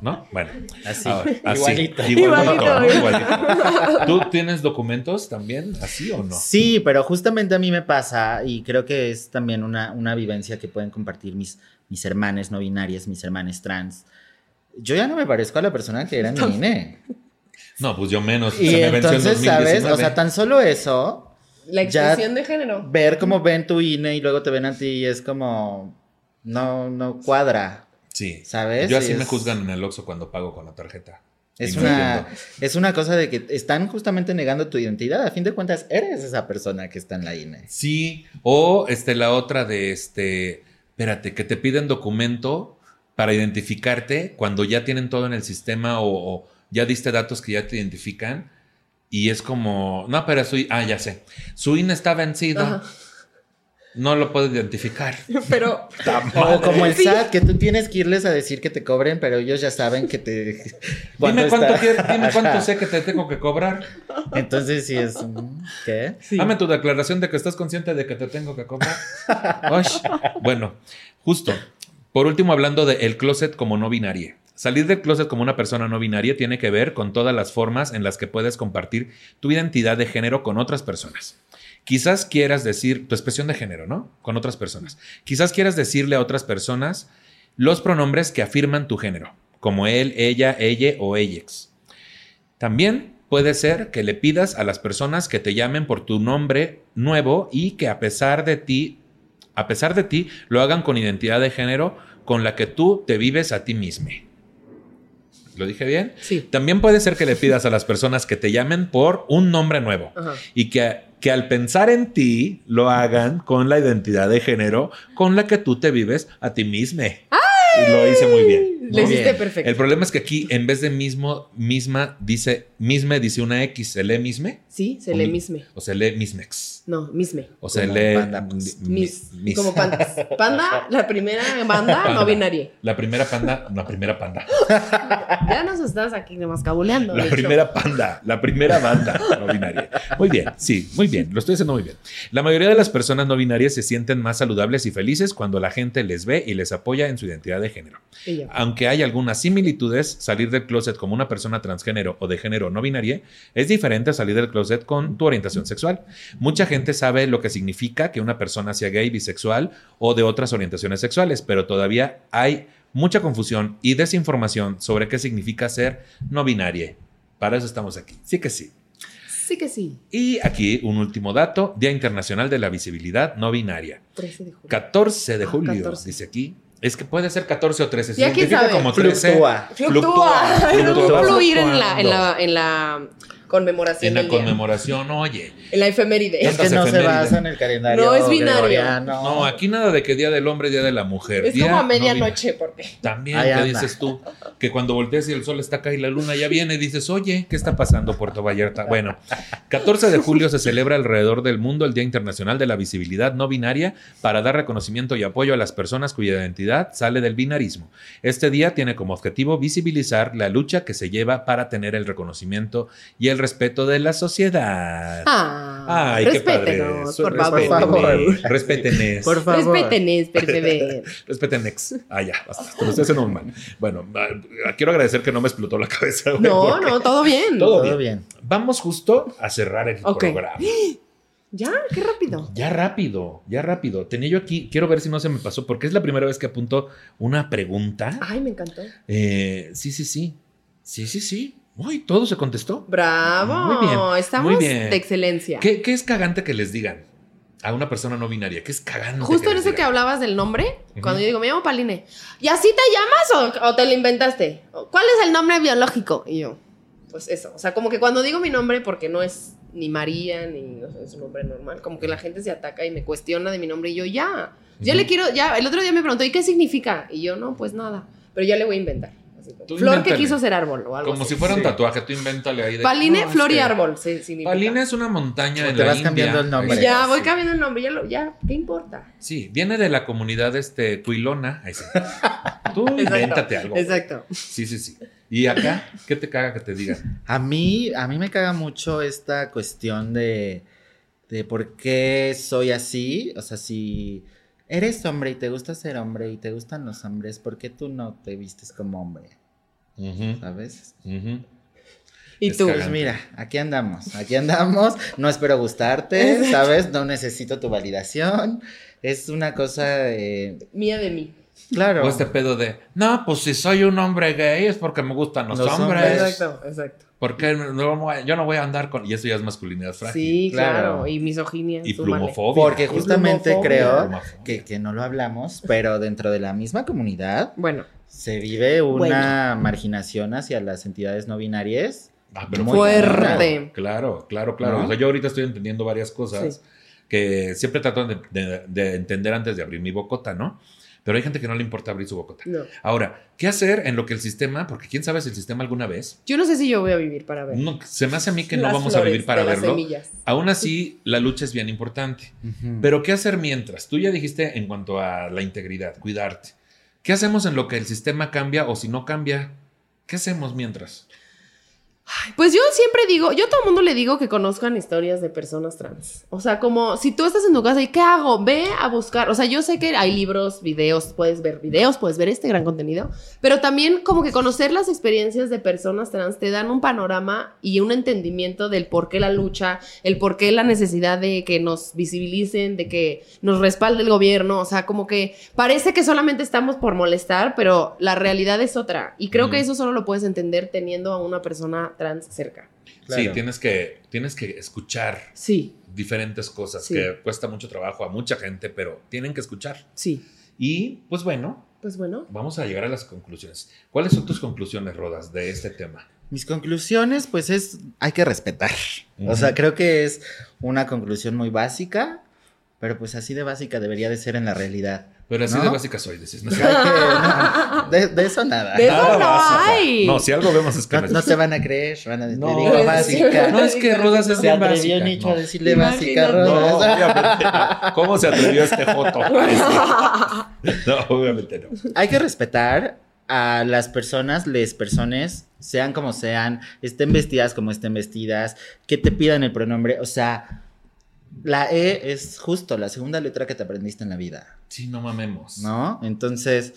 ¿No? Bueno. Así, ahora, así. igualito. Igualito, ¿no? Igualito. Igualito. ¿Tú tienes documentos también así o no? Sí, pero justamente a mí me pasa y creo que es también una, una vivencia que pueden compartir mis, mis hermanes no binarias, mis hermanes trans. Yo ya no me parezco a la persona que era en mi INE. No, pues yo menos. Y se me venció en entonces, ¿sabes? 2019. O sea, tan solo eso, La expresión de género. ver cómo ven tu INE y luego te ven a ti y es como, no, no cuadra, Sí. ¿sabes? Yo así me juzgan en el Oxxo cuando pago con la tarjeta. Es una, es una cosa de que están justamente negando tu identidad. A fin de cuentas, eres esa persona que está en la INE. Sí, o este, la otra de este, espérate, que te piden documento para identificarte cuando ya tienen todo en el sistema o, o ya diste datos que ya te identifican y es como, no, pero su, ah, ya sé, su INE está vencido, Ajá. no lo puedo identificar. Pero O como el. SAT, que tú tienes que irles a decir que te cobren, pero ellos ya saben que te... Dime cuánto, está. quiero- dime cuánto sé que te tengo que cobrar. Entonces sí es... ¿Qué? sí. Dame tu declaración de que estás consciente de que te tengo que cobrar. Osh. Bueno, justo. Por último, hablando de el closet como no binaria. Salir del closet como una persona no binaria tiene que ver con todas las formas en las que puedes compartir tu identidad de género con otras personas. Quizás quieras decir tu expresión de género, ¿no? Con otras personas. Quizás quieras decirle a otras personas los pronombres que afirman tu género, como él, ella, ella o ellex. También puede ser que le pidas a las personas que te llamen por tu nombre nuevo y que a pesar de ti, a pesar de ti, lo hagan con identidad de género con la que tú te vives a ti mismo. ¿Lo dije bien? Sí. También puede ser que le pidas a las personas que te llamen por un nombre nuevo Ajá. y que, que al pensar en ti lo hagan con la identidad de género con la que tú te vives a ti mismo. Y lo hice muy bien. Le Muy hiciste bien. perfecto. El problema es que aquí, en vez de mismo, misma, dice, misme, dice una X. ¿Se lee misme? Sí, se lee mi- misme. O se lee mismex. No, misme. O se lee panda, pues. mi- Mis. mis. Como pandas. Panda, la primera banda Panda. no binaria. La primera panda, la primera panda. Ya nos estás aquí nomás cabuleando. La hecho. primera panda, la primera banda no binaria. Muy bien, sí, muy bien, lo estoy haciendo muy bien. La mayoría de las personas no binarias se sienten más saludables y felices cuando la gente les ve y les apoya en su identidad de género. Aunque hay algunas similitudes, salir del closet como una persona transgénero o de género no binaria es diferente a salir del closet con tu orientación sexual. Mucha gente sabe lo que significa que una persona sea gay, bisexual o de otras orientaciones sexuales, pero todavía hay mucha confusión y desinformación sobre qué significa ser no binaria. Para eso estamos aquí. Sí que sí. Sí que sí. Y aquí un último dato, Día Internacional de la Visibilidad No Binaria. 13 de julio. 14 de Ah, julio, 14. dice aquí. Es que puede ser 14 o 13. Se Ya quién identifica sabe. como 13. Fluctúa. Fluctúa. fluctúa, Fluir en la, en fluctuando. la, en la conmemoración. En la del día. conmemoración, oye. En la efeméride. Es que no se basa en el calendario No es binario. gregoriano. No, aquí nada de que Día del Hombre, Día de la Mujer. Es Día como a no medianoche, porque. binario. También, Ahí ¿qué anda. dices tú? Que cuando volteas y el sol está acá y la luna ya viene, dices, oye, ¿qué está pasando, Puerto Vallarta? Bueno, 14 de julio se celebra alrededor del mundo el Día Internacional de la Visibilidad No Binaria para dar reconocimiento y apoyo a las personas cuya identidad sale del binarismo. Este día tiene como objetivo visibilizar la lucha que se lleva para tener el reconocimiento y el respeto de la sociedad. Ah, Ay, qué padre. por favor. respétenme, Respétenes. Por favor. Respétenes, persever. Respeten ex. Ah, ya, basta. Te lo estoy haciendo muy mal. Bueno, ah, quiero agradecer que no me explotó la cabeza. güey, No, no, todo bien. Todo Todo bien. bien. Vamos justo a cerrar el programa. Ya, qué rápido. Ya rápido, ya rápido. Tenía yo aquí, quiero ver si no se me pasó, porque es la primera vez que apunto una pregunta. Ay, me encantó. Eh, sí, sí, sí. Sí, sí, sí. Uy, todo se contestó. Bravo. Muy bien, Estamos muy bien. de excelencia. ¿Qué, qué es cagante que les digan a una persona no binaria? ¿Qué es cagante? Justo en eso que hablabas del nombre, Ujú. cuando yo digo, me llamo Paline. ¿Y así te llamas o, o te lo inventaste? ¿O ¿Cuál es el nombre biológico? Y yo, pues eso. O sea, como que cuando digo mi nombre, porque no es ni María, ni o sea, es un nombre normal, como que la gente se ataca y me cuestiona de mi nombre. Y yo, ya. Yo Ujú. le quiero, ya. El otro día me preguntó, ¿y qué significa? Y yo, no, pues nada. Pero ya le voy a inventar. Tú Flor que quiso ser árbol o algo Como así. si fuera un Sí. tatuaje, tú invéntale ahí. de- Paline, No, flor y que- árbol. Sí, significa. Paline es una montaña O en te la vas India. cambiando el nombre. Ya, voy Sí. cambiando el nombre. Ya, lo, ya, ¿qué importa? Sí, viene de la comunidad este, tuilona. Ahí sí. Tú Exacto, invéntate algo. Exacto. Sí, sí, sí. Y acá, ¿qué te caga que te digan? A mí, a mí me caga mucho esta cuestión de, de por qué soy así. O sea, si eres hombre y te gusta ser hombre y te gustan los hombres, ¿por qué tú no te vistes como hombre? ¿Sabes? ¿Y Es tú? Pues mira, aquí andamos, aquí andamos. No espero gustarte, ¿sabes? No necesito tu validación. Es una cosa de... Mía de mí. Claro. O este pedo de, no, pues si soy un hombre gay es porque me gustan los, Los hombres. hombres. Exacto, exacto. Porque no, a- yo no voy a andar con. Y eso ya es masculinidad frágil. Sí, claro. claro. Y misoginia. Y súmale. plumofobia. Porque justamente Plumofobia. creo Plumofobia. que, que no lo hablamos, pero dentro de la misma comunidad Bueno, se vive una marginación hacia las entidades no binarias. Ah, pero Muy fuerte. Claro, claro, claro. ¿No? O sea, yo ahorita estoy entendiendo varias cosas Sí. que siempre trato de, de- de entender antes de abrir mi bocota, ¿no? Pero hay gente que no le importa abrir su bocota. No. Ahora, ¿qué hacer en lo que el sistema, porque quién sabe si el sistema alguna vez, Yo no sé si yo voy a vivir para ver. no, se me hace a mí que no vamos a vivir para de las verlo. semillas. Aún así, la lucha es bien importante. Pero ¿qué hacer mientras? Tú ya dijiste en cuanto a la integridad, cuidarte. ¿Qué hacemos en lo que el sistema cambia o si no cambia? ¿Qué hacemos mientras? Pues yo siempre digo, yo a todo el mundo le digo que conozcan historias de personas trans. O sea, como si tú estás en tu casa y ¿qué hago? Ve a buscar. O sea, yo sé que hay libros, videos, puedes ver videos, puedes ver este gran contenido, pero también como que conocer las experiencias de personas trans te dan un panorama y un entendimiento del por qué la lucha, el por qué la necesidad de que nos visibilicen, de que nos respalde el gobierno. O sea, como que parece que solamente estamos por molestar, pero la realidad es otra. Y creo que eso solo lo puedes entender teniendo a una persona trans cerca. Sí, tienes que, tienes que escuchar Sí, diferentes cosas Sí. que cuesta mucho trabajo a mucha gente, pero tienen que escuchar. sí. Y pues bueno, Pues bueno. vamos a llegar a las conclusiones. ¿Cuáles son tus conclusiones, Rodas, de este tema? Mis conclusiones, pues es, hay que respetar. O sea, creo que es una conclusión muy básica, pero pues así de básica debería de ser en la realidad. Pero así ¿No? de básica soy, dices. No, de, de eso nada. De eso Nada no básica. hay. No, si algo vemos es que No, no, te van a creer, van a decir, No, digo básica. No, es que Rodas es Se bien atrevió básica. Nicho No. a decirle Imagínate. básica, Rodas. obviamente no. ¿Cómo se atrevió este sí. No, obviamente no. Hay que respetar a las personas, les personas, sean como sean, estén vestidas como estén vestidas, que te pidan el pronombre, o sea, la E es justo la segunda letra que te aprendiste en la vida, Sí, no mamemos. ¿no? Entonces,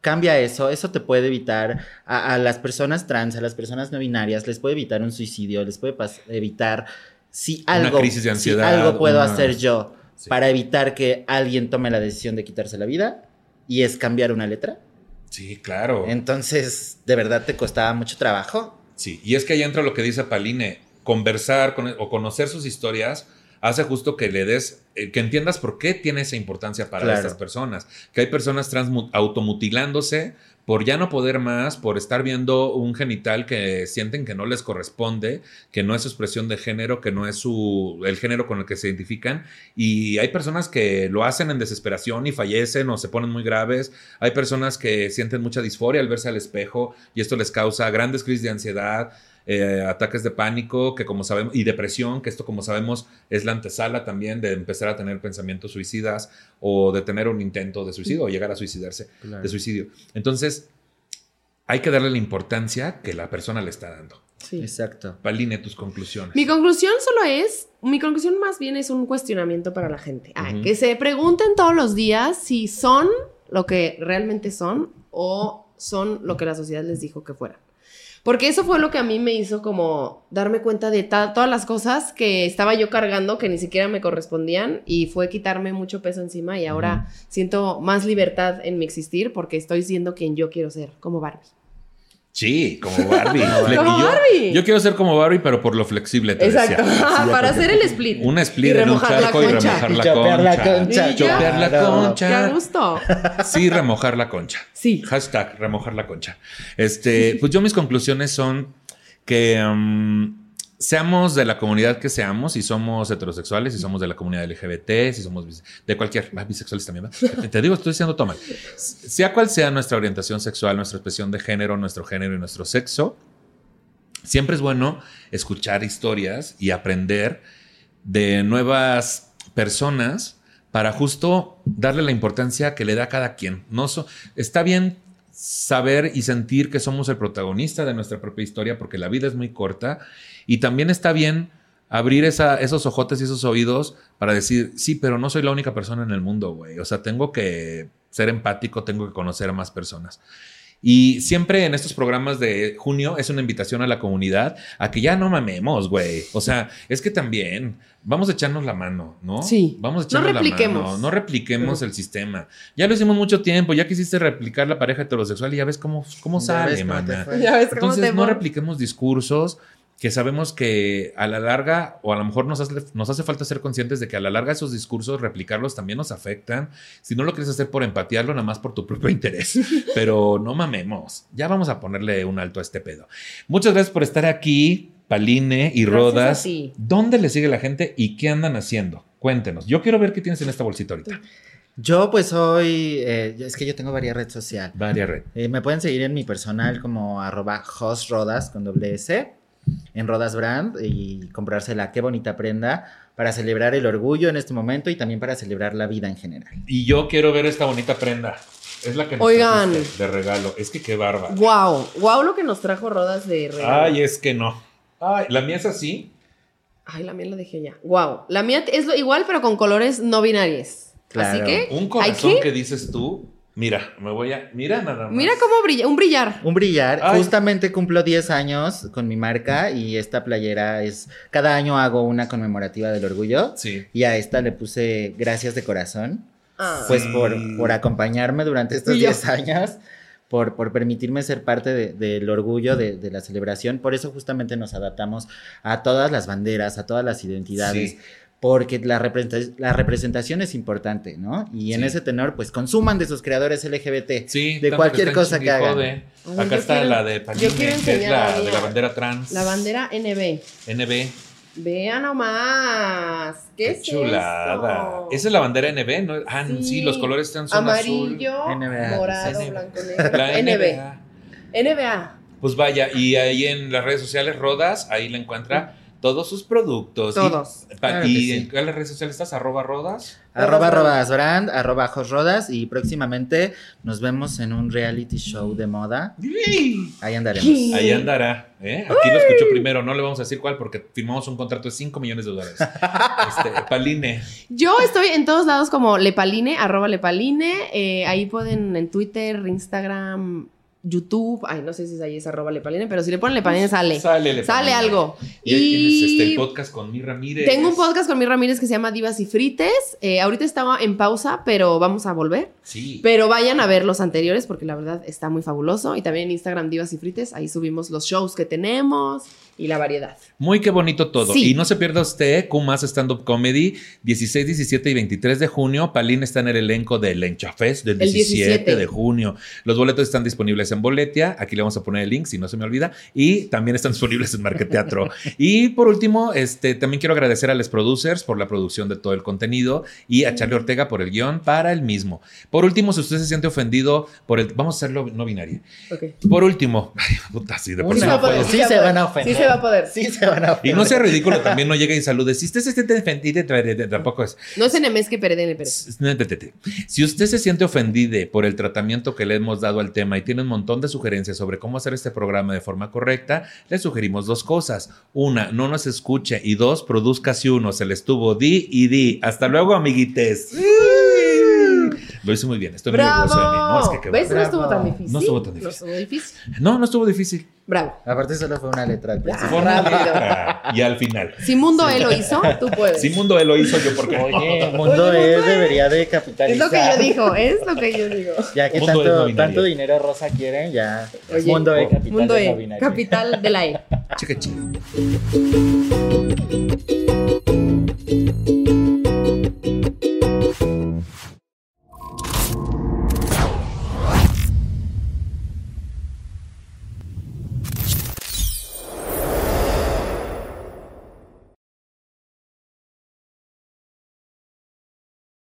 cambia eso, eso te puede evitar a, a las personas trans, a las personas no binarias, les puede evitar un suicidio, les puede evitar si Una algo, crisis de si ansiedad, algo puedo una- hacer yo Sí. para evitar que alguien tome la decisión de quitarse la vida y es cambiar una letra. Sí, claro. Entonces, ¿de verdad te costaba mucho trabajo? Sí, y es que ahí entra lo que dice Paline, conversar con, o conocer sus historias hace justo que le des, eh, que entiendas por qué tiene esa importancia para Claro. estas personas. Que hay personas automutilándose por ya no poder más, por estar viendo un genital que sienten que no les corresponde, que no es su expresión de género, que no es su, el género con el que se identifican. Y hay personas que lo hacen en desesperación y fallecen o se ponen muy graves. Hay personas que sienten mucha disforia al verse al espejo y esto les causa grandes crisis de ansiedad, eh, ataques de pánico, que como sabemos, y depresión, que esto como sabemos es la antesala también de empezar a tener pensamientos suicidas o de tener un intento de suicidio o llegar a suicidarse de suicidio. Entonces, hay que darle la importancia que la persona le está dando. Sí. Exacto. Paline, tus conclusiones. Mi conclusión solo es, mi conclusión más bien es un cuestionamiento para la gente. Ah. Que se pregunten todos los días si son lo que realmente son o son lo que la sociedad les dijo que fueran. Porque eso fue lo que a mí me hizo como darme cuenta de todas las cosas que estaba yo cargando que ni siquiera me correspondían y fue quitarme mucho peso encima y ahora siento más libertad en mi existir porque estoy siendo quien yo quiero ser, como Barbie. Sí, como Barbie. Como yo- Barbie. Yo, quiero ser como Barbie, pero por lo flexible, te Exacto, decía. para hacer el split. Un Y split en un remojar la charco y concha. remojar la chopear la concha. concha. Chopear la claro. ¡Qué concha. gusto! Sí, remojar la concha. Sí. Hashtag remojar la concha. Este, pues yo mis conclusiones son que um, seamos de la comunidad que seamos, si somos heterosexuales, si somos de la comunidad LGBT, si somos de cualquier, ah, bisexuales también. Te digo, estoy diciendo toma. Sea cual sea nuestra orientación sexual, nuestra expresión de género, nuestro género y nuestro sexo, siempre es bueno escuchar historias y aprender de nuevas personas para justo darle la importancia que le da a cada quien. No so- está bien saber y sentir que somos el protagonista de nuestra propia historia porque la vida es muy corta y también está bien abrir esos ojotes y esos oídos para decir, sí, pero no soy la única persona en el mundo, güey. O sea, tengo que ser empático, tengo que conocer a más personas. Y siempre en estos programas de junio es una invitación a la comunidad a que ya no mamemos, güey. O sea, es que también vamos a echarnos la mano, ¿no? Sí. Vamos a No echarnos la repliquemos. mano. No repliquemos el sistema. Ya lo hicimos mucho tiempo. Ya quisiste replicar la pareja heterosexual y ya ves cómo, cómo Ya sale, ves cómo mana. fue. Ya ves cómo Entonces te no repliquemos discursos que sabemos que a la larga, o a lo mejor nos hace, nos hace falta ser conscientes de que a la larga esos discursos, replicarlos también nos afectan. Si no lo quieres hacer por empatiarlo, nada más por tu propio interés. Pero no mamemos. Ya vamos a ponerle un alto a este pedo. Muchas gracias por estar aquí, Paline y Gracias Rodas. ¿Dónde le sigue la gente y qué andan haciendo? Cuéntenos. Yo quiero ver qué tienes en esta bolsita ahorita. Yo pues soy, eh, es que yo tengo varias redes sociales. Varias red. Eh, me pueden seguir en mi personal como arroba con doble S en Rodas Brand y comprársela, qué bonita prenda para celebrar el orgullo en este momento y también para celebrar la vida en general. Y yo quiero ver esta bonita prenda. Es la que nos Oigan. de regalo. Es que qué bárbaro. Wow, wow lo que nos trajo Rodas de regalo. Ay, es que no. Ay, la mía es así. Ay, la mía la dejé ya. Wow. La mía es lo igual, pero con colores no binarios. Así Claro. que. Un ¿hay corazón que dices tú. Mira, me voy a. Mira nada más. Mira cómo brilla, un brillar. Un brillar, Ay. justamente cumplo 10 años con mi marca y esta playera es, cada año hago una conmemorativa del orgullo Sí. y a esta le puse gracias de corazón. Ah. pues Sí. por, por acompañarme durante estos Y yo. 10 años, por, por permitirme ser parte de- del orgullo de, de la celebración. Por eso justamente nos adaptamos a todas las banderas, a todas las identidades. Sí. Porque la, representa- la representación es importante, ¿no? Y en ese tenor, pues consuman de sus creadores LGBT. Sí, de tanto cualquier cosa que hagan. Acá yo está quiero- la de quiero que es la la de la bandera trans. La bandera NB. NB. Vean nomás. ¿Qué, Qué es chulada. Esa es la bandera NB, ¿no? Ah, sí, Sí. los colores están son Amarillo, NBA, morado, blanco, negro. La NB. NBA. NBA. Pues vaya, y ahí en las redes sociales Rodas, ahí la encuentra todos sus productos. Todos. Claro ¿Y, sí. en cuáles redes sociales estás? ¿Arroba Rodas? Arroba Rodas Rodas Brand, arroba Josrodas y próximamente nos vemos en un reality show de moda. Ahí andaremos. Ahí andará. ¿eh? Aquí lo escuchó primero, no le vamos a decir cuál porque firmamos un contrato de 5 millones de dólares. Este, Paline. Yo estoy en todos lados como Lepaline, arroba Lepaline. eh, ahí pueden en Twitter, Instagram, YouTube. Ay, no sé si es ahí es arroba Lepaline, pero si le ponen Lepaline sale. Sale, le Sale algo. Y ahí tienes este, el podcast con mi Ramírez. tengo un podcast con mi Ramírez que se llama Divas y Frites. Eh, ahorita estaba en pausa, pero vamos a volver. Sí. Pero vayan a ver los anteriores porque la verdad está muy fabuloso. Y también en Instagram Divas y Frites, ahí subimos los shows que tenemos y la variedad. Muy que bonito todo. Sí. Y no se pierda usted Q más Stand Up Comedy 16, 17 y 23 de junio. Paline está en el elenco del Lencha Fest del El 17, 17. de junio. Los boletos están disponibles en Boletia. Aquí le vamos a poner el link si no se me olvida. Y también están disponibles en Marqueteatro. y por último, este, también quiero agradecer a los producers por la producción de todo el contenido y a Charlie Ortega por el guion para el mismo. Por último, si usted se siente ofendido por el... Vamos a hacerlo no binario. Ok. Por último, ay, puta, sí, de por sí no puedo. sí se van a ofender. Sí se va a poder. Sí se van a Y ofender. no sea ridículo, también no llega y salude. Si usted se siente ofendido, tampoco es. No es enemés que pereden Pérez. Si usted se siente ofendido por el tratamiento que le hemos dado al tema y tiene un montón de sugerencias sobre cómo hacer este programa de forma correcta, le sugerimos dos cosas. Una, no nos escuche. Y dos, produzca si uno. Se le estuvo di y di. Hasta luego, amiguites. Lo hice muy bien. Estoy muy orgulloso de mí. No, es que qué ¿Ves? No estuvo tan difícil. No estuvo tan No difícil. estuvo difícil. No, no estuvo difícil. Bravo. Aparte solo fue una letra al principio. Fue una rápido. letra. Y al final. Si Mundo él lo hizo, tú puedes. Si Mundo él lo hizo, yo porque Oye, Mundo Oye, es Mundo debería de es capitalizar. lo que yo digo, es lo que yo digo. Ya que es no tanto, dinero rosa quieren, ya. Oye, Mundo E, capital Mundo de no E, capital de la E. Cheque, cheque.